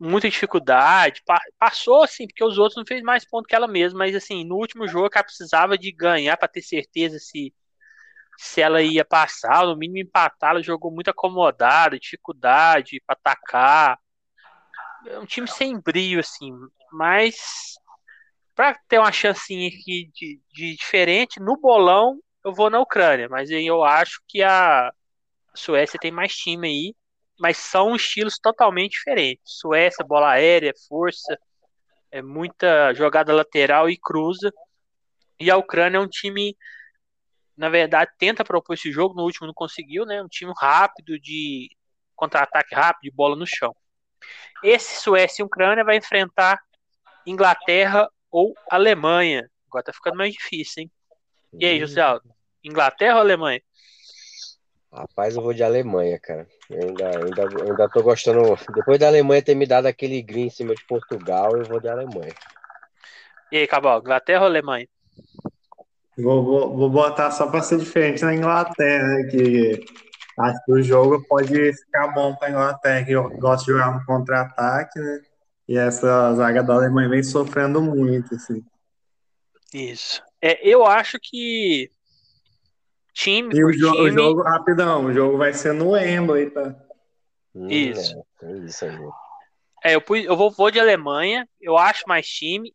muita dificuldade, passou assim, porque os outros não fez mais ponto que ela mesma, mas assim, no último jogo ela precisava de ganhar para ter certeza se se ela ia passar, no mínimo empatar, ela jogou muito acomodada, dificuldade para atacar. É um time sem brilho assim, mas para ter uma chancinha aqui de, de diferente no bolão eu vou na Ucrânia, mas eu acho que a Suécia tem mais time aí, mas são estilos totalmente diferentes. Suécia, bola aérea, força, é muita jogada lateral e cruza. E a Ucrânia é um time, na verdade, tenta propor esse jogo, no último não conseguiu, né? Um time rápido, de contra-ataque rápido, de bola no chão. Esse Suécia e Ucrânia vai enfrentar Inglaterra ou Alemanha. Agora tá ficando mais difícil, hein? E aí, José Aldo? Inglaterra ou Alemanha? Rapaz, eu vou de Alemanha, cara. Eu ainda, ainda, ainda tô gostando. Depois da Alemanha ter me dado aquele green em cima de Portugal, eu vou de Alemanha. E aí, Cabal, Inglaterra ou Alemanha? Vou, vou, vou botar só para ser diferente na Inglaterra, né, que acho que o jogo pode ficar bom para a Inglaterra, que eu gosto de jogar no contra-ataque, né? E essa zaga da Alemanha vem sofrendo muito, assim. Isso. É, eu acho que Time E por o, jo- o time. jogo, rapidão, o jogo vai ser no Wembley, tá? Hum, Isso. É, tem isso aí. É, eu, pus- eu vou, vou de Alemanha, eu acho mais time,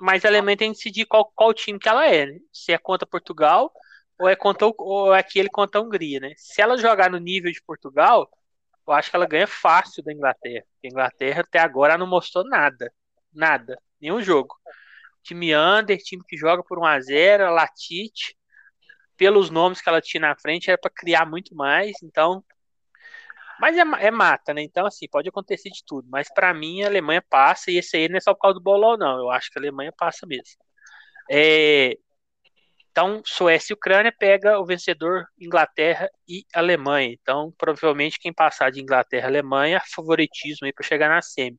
mas a Alemanha tem que decidir qual, qual time que ela é, né? Se é contra Portugal ou é, contra, o- ou é aquele contra a Hungria, né? Se ela jogar no nível de Portugal, eu acho que ela ganha fácil da Inglaterra. Porque a Inglaterra até agora não mostrou nada. Nada. Nenhum jogo. Time under, time que joga por 1x0, Latite. Pelos nomes que ela tinha na frente, era para criar muito mais. Então. Mas é, é mata, né? Então, assim, pode acontecer de tudo. Mas para mim, a Alemanha passa. E esse aí não é só por causa do bolão, não. Eu acho que a Alemanha passa mesmo. É, então, Suécia e Ucrânia pega o vencedor Inglaterra e Alemanha. Então, provavelmente quem passar de Inglaterra e Alemanha, favoritismo aí para chegar na semi.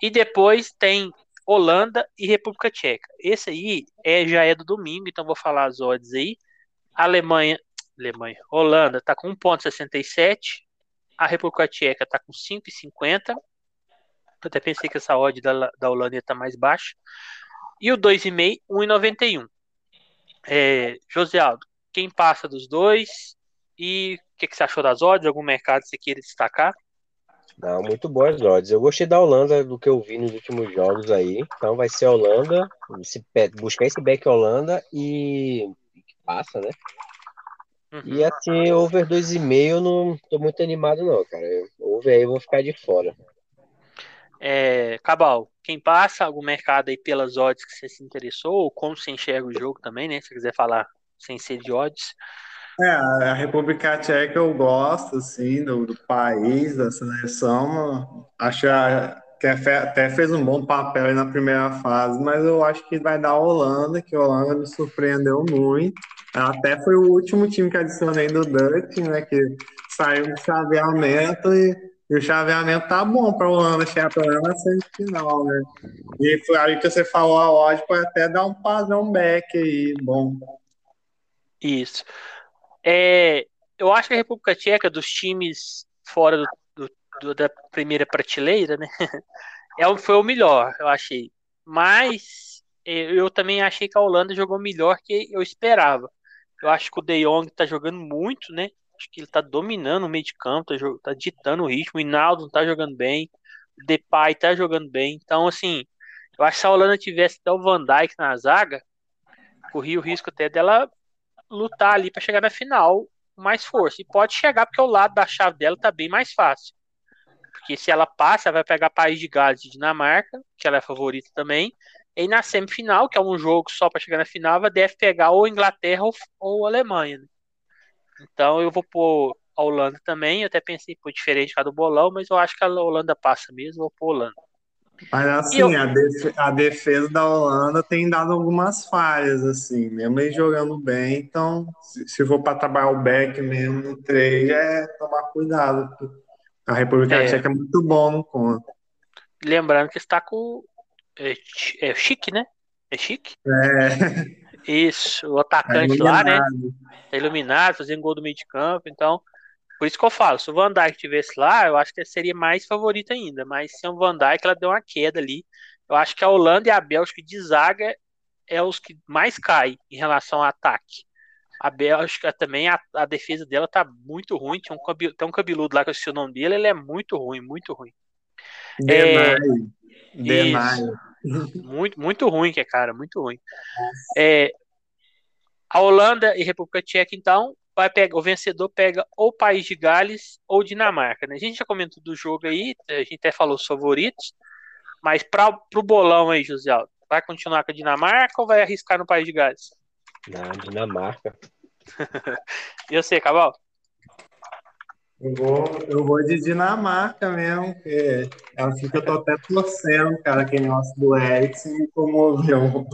E depois tem Holanda e República Tcheca. Esse aí é, já é do domingo, então vou falar as odds aí. Alemanha, Alemanha, Holanda tá com 1.67, a República Tcheca tá com 5.50. Eu até pensei que essa odd da, da Holanda ia estar mais baixa. E o 2,5, 1,91. É, José Aldo, quem passa dos dois? E o que, que você achou das odds? Algum mercado que você queira destacar? Não, muito boas odds. Eu gostei da Holanda, do que eu vi nos últimos jogos aí. Então vai ser a Holanda, esse, buscar esse back Holanda e passa, né? Uhum. E assim, over 2,5 eu não tô muito animado não, cara. Eu- Over aí eu vou ficar de fora. É, Cabal, quem passa? Algum mercado aí pelas odds que você se interessou? Ou como você enxerga o jogo também, né? Se quiser falar sem ser de odds. É, a República Tcheca eu gosto, assim, do, do país, da seleção. Acho que até fez um bom papel na primeira fase, mas eu acho que vai dar a Holanda, que a Holanda me surpreendeu muito. Até foi o último time que adicionei do Dutch, né, que saiu do chaveamento e, e o chaveamento tá bom para a Holanda chegar pelo menos na semifinal, né? E foi aí que você falou a odd, pode até dar um padrão back aí, bom. Isso. É, eu acho que a República Tcheca, dos times fora do, do- da primeira prateleira, né? É, foi o melhor, eu achei. Mas eh, eu também achei que a Holanda jogou melhor que eu esperava. Eu acho que o De Jong tá jogando muito, né? Acho que ele tá dominando o meio de campo, tá, tá ditando o ritmo. O Hinaldo tá jogando bem. O Depay tá jogando bem. Então, assim, eu acho que se a Holanda tivesse até o Van Dijk na zaga, corria o risco até dela lutar ali para chegar na final com mais força. E pode chegar porque o lado da chave dela tá bem mais fácil. Porque se ela passa, ela vai pegar País de Gales e Dinamarca, que ela é favorita também. E na semifinal, que é um jogo só para chegar na final, ela deve pegar ou Inglaterra ou, ou Alemanha. né? Então eu vou pôr a Holanda também. Eu até pensei por diferente cada do bolão, mas eu acho que a Holanda passa mesmo. Vou pôr a Holanda. Mas assim, eu- a, def- a defesa da Holanda tem dado algumas falhas, assim, mesmo eles jogando bem. Então, se, se for para trabalhar o back mesmo no 3, é tomar cuidado. A República É. Tcheca é muito bom no conta. Lembrando que está com. É, é chique, né? É chique? É, Isso, o tá atacante lá, né? tá iluminado, fazendo gol do meio de campo, então por isso que eu falo, se o Van Dijk tivesse lá, eu acho que seria mais favorito ainda, mas sem o Van Dijk ela deu uma queda ali. Eu acho que a Holanda e a Bélgica de zaga é os que mais caem em relação ao ataque. A Bélgica também, a, a defesa dela tá muito ruim, tem um, tem um cabeludo lá que eu esqueci o nome dele, ele é muito ruim, muito ruim. É, Denai. Denai. Muito, muito ruim, que é, cara, muito ruim. É, a Holanda e República Tcheca, então, vai pegar, o vencedor pega ou País de Gales ou Dinamarca. Né? A gente já comentou do jogo aí, a gente até falou os favoritos, mas para o bolão aí, José Aldo, vai continuar com a Dinamarca ou vai arriscar no País de Gales? Na Dinamarca. E você, Cabal? Eu vou, eu vou de Dinamarca mesmo, porque é assim que eu tô até torcendo, cara, aquele negócio do Eriksen me comoveu.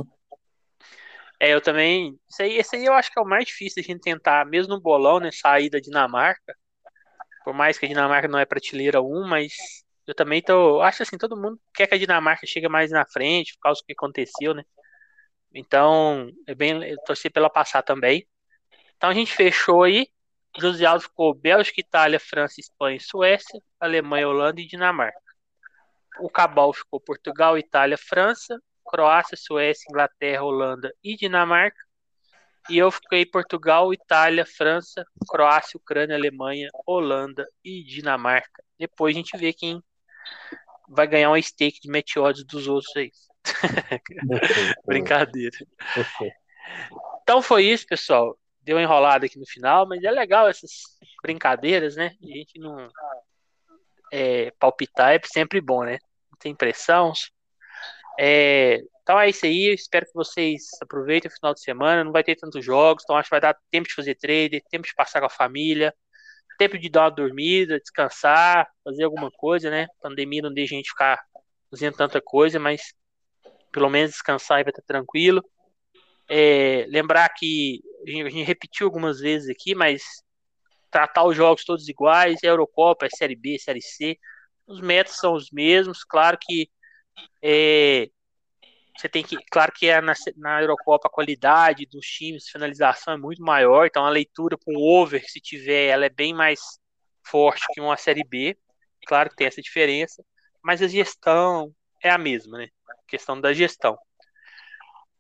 É, eu também. Isso aí, esse aí eu acho que é o mais difícil a gente tentar, mesmo no bolão, né? Sair da Dinamarca. Por mais que a Dinamarca não é prateleira 1, mas eu também tô. Acho assim, todo mundo quer que a Dinamarca chegue mais na frente, por causa do que aconteceu, né? Então, é bem. Eu torci pela passar também. Então a gente fechou aí. José Aldo ficou Bélgica, Itália, França, Espanha e Suécia, Alemanha, Holanda e Dinamarca. O Cabal ficou Portugal, Itália, França, Croácia, Suécia, Inglaterra, Holanda e Dinamarca. E eu fiquei Portugal, Itália, França, Croácia, Ucrânia, Alemanha, Holanda e Dinamarca. Depois a gente vê quem vai ganhar um stake de meteoros dos outros aí. Brincadeira. Então foi isso, pessoal. Deu uma enrolada aqui no final, mas é legal essas brincadeiras, né? A gente não é, palpitar é sempre bom, né? Não tem pressão. É, então é isso aí. Espero que vocês aproveitem o final de semana. Não vai ter tantos jogos, então acho que vai dar tempo de fazer trade, tempo de passar com a família, tempo de dar uma dormida, descansar, fazer alguma coisa, né? Pandemia não deixa a gente ficar fazendo tanta coisa, mas pelo menos descansar e vai estar tranquilo. É, lembrar que a gente, a gente repetiu algumas vezes aqui, mas tratar os jogos todos iguais, é Eurocopa, é Série B, Série C, os métodos são os mesmos, claro que é, você tem que, claro que é na, na Eurocopa a qualidade dos times, finalização é muito maior, então a leitura com over, se tiver, ela é bem mais forte que uma Série B, claro que tem essa diferença, mas a gestão é a mesma, né? Questão da gestão.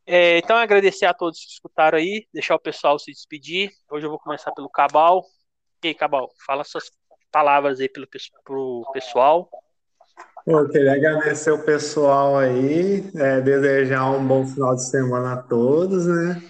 É, então, agradecer a todos que escutaram aí, deixar o pessoal se despedir. Hoje eu vou começar pelo Cabal. E aí, Cabal, fala suas palavras aí pelo, pro pessoal. Eu queria agradecer o pessoal aí, é, desejar um bom final de semana a todos, né?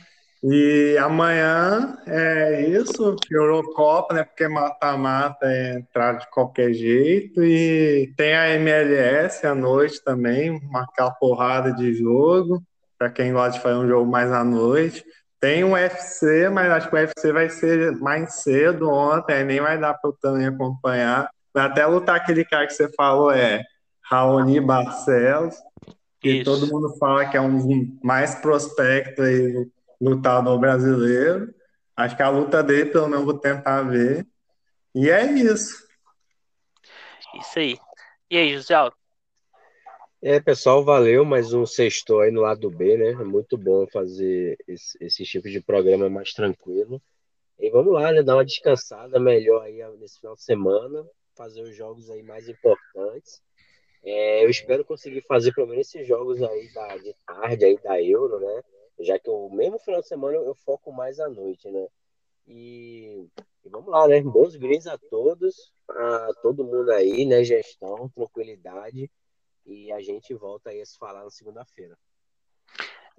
E amanhã é isso, Eurocopa, né? Porque mata-mata é entrar de qualquer jeito. E tem a MLS à noite também, marcar porrada de jogo, para quem gosta de fazer um jogo mais à noite. Tem um UFC, mas acho que o UFC vai ser mais cedo ontem, nem vai dar para eu também acompanhar. Até lutar aquele cara que você falou, é Raoni Barcelos, que Isso. todo mundo fala que é um dos mais prospectos aí lutador brasileiro. Acho que a luta dele, pelo menos, vou tentar ver. E é isso. Isso aí. E aí, José Aldo? É, pessoal, valeu. Mais um sexto aí no lado B, né? É muito bom fazer esse, esse tipo de programa mais tranquilo. E vamos lá, né? Dar uma descansada melhor aí nesse final de semana. Fazer os jogos aí mais importantes. É, eu espero conseguir fazer pelo menos esses jogos aí da, de tarde aí da Euro, né? Já que o mesmo final de semana eu, eu foco mais à noite, né? E, e, vamos lá, né? Bons greens a todos, a todo mundo aí, né? Gestão, tranquilidade. E a gente volta aí a se falar na segunda-feira.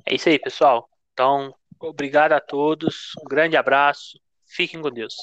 É isso aí, pessoal. Então, obrigado a todos. Um grande abraço. Fiquem com Deus.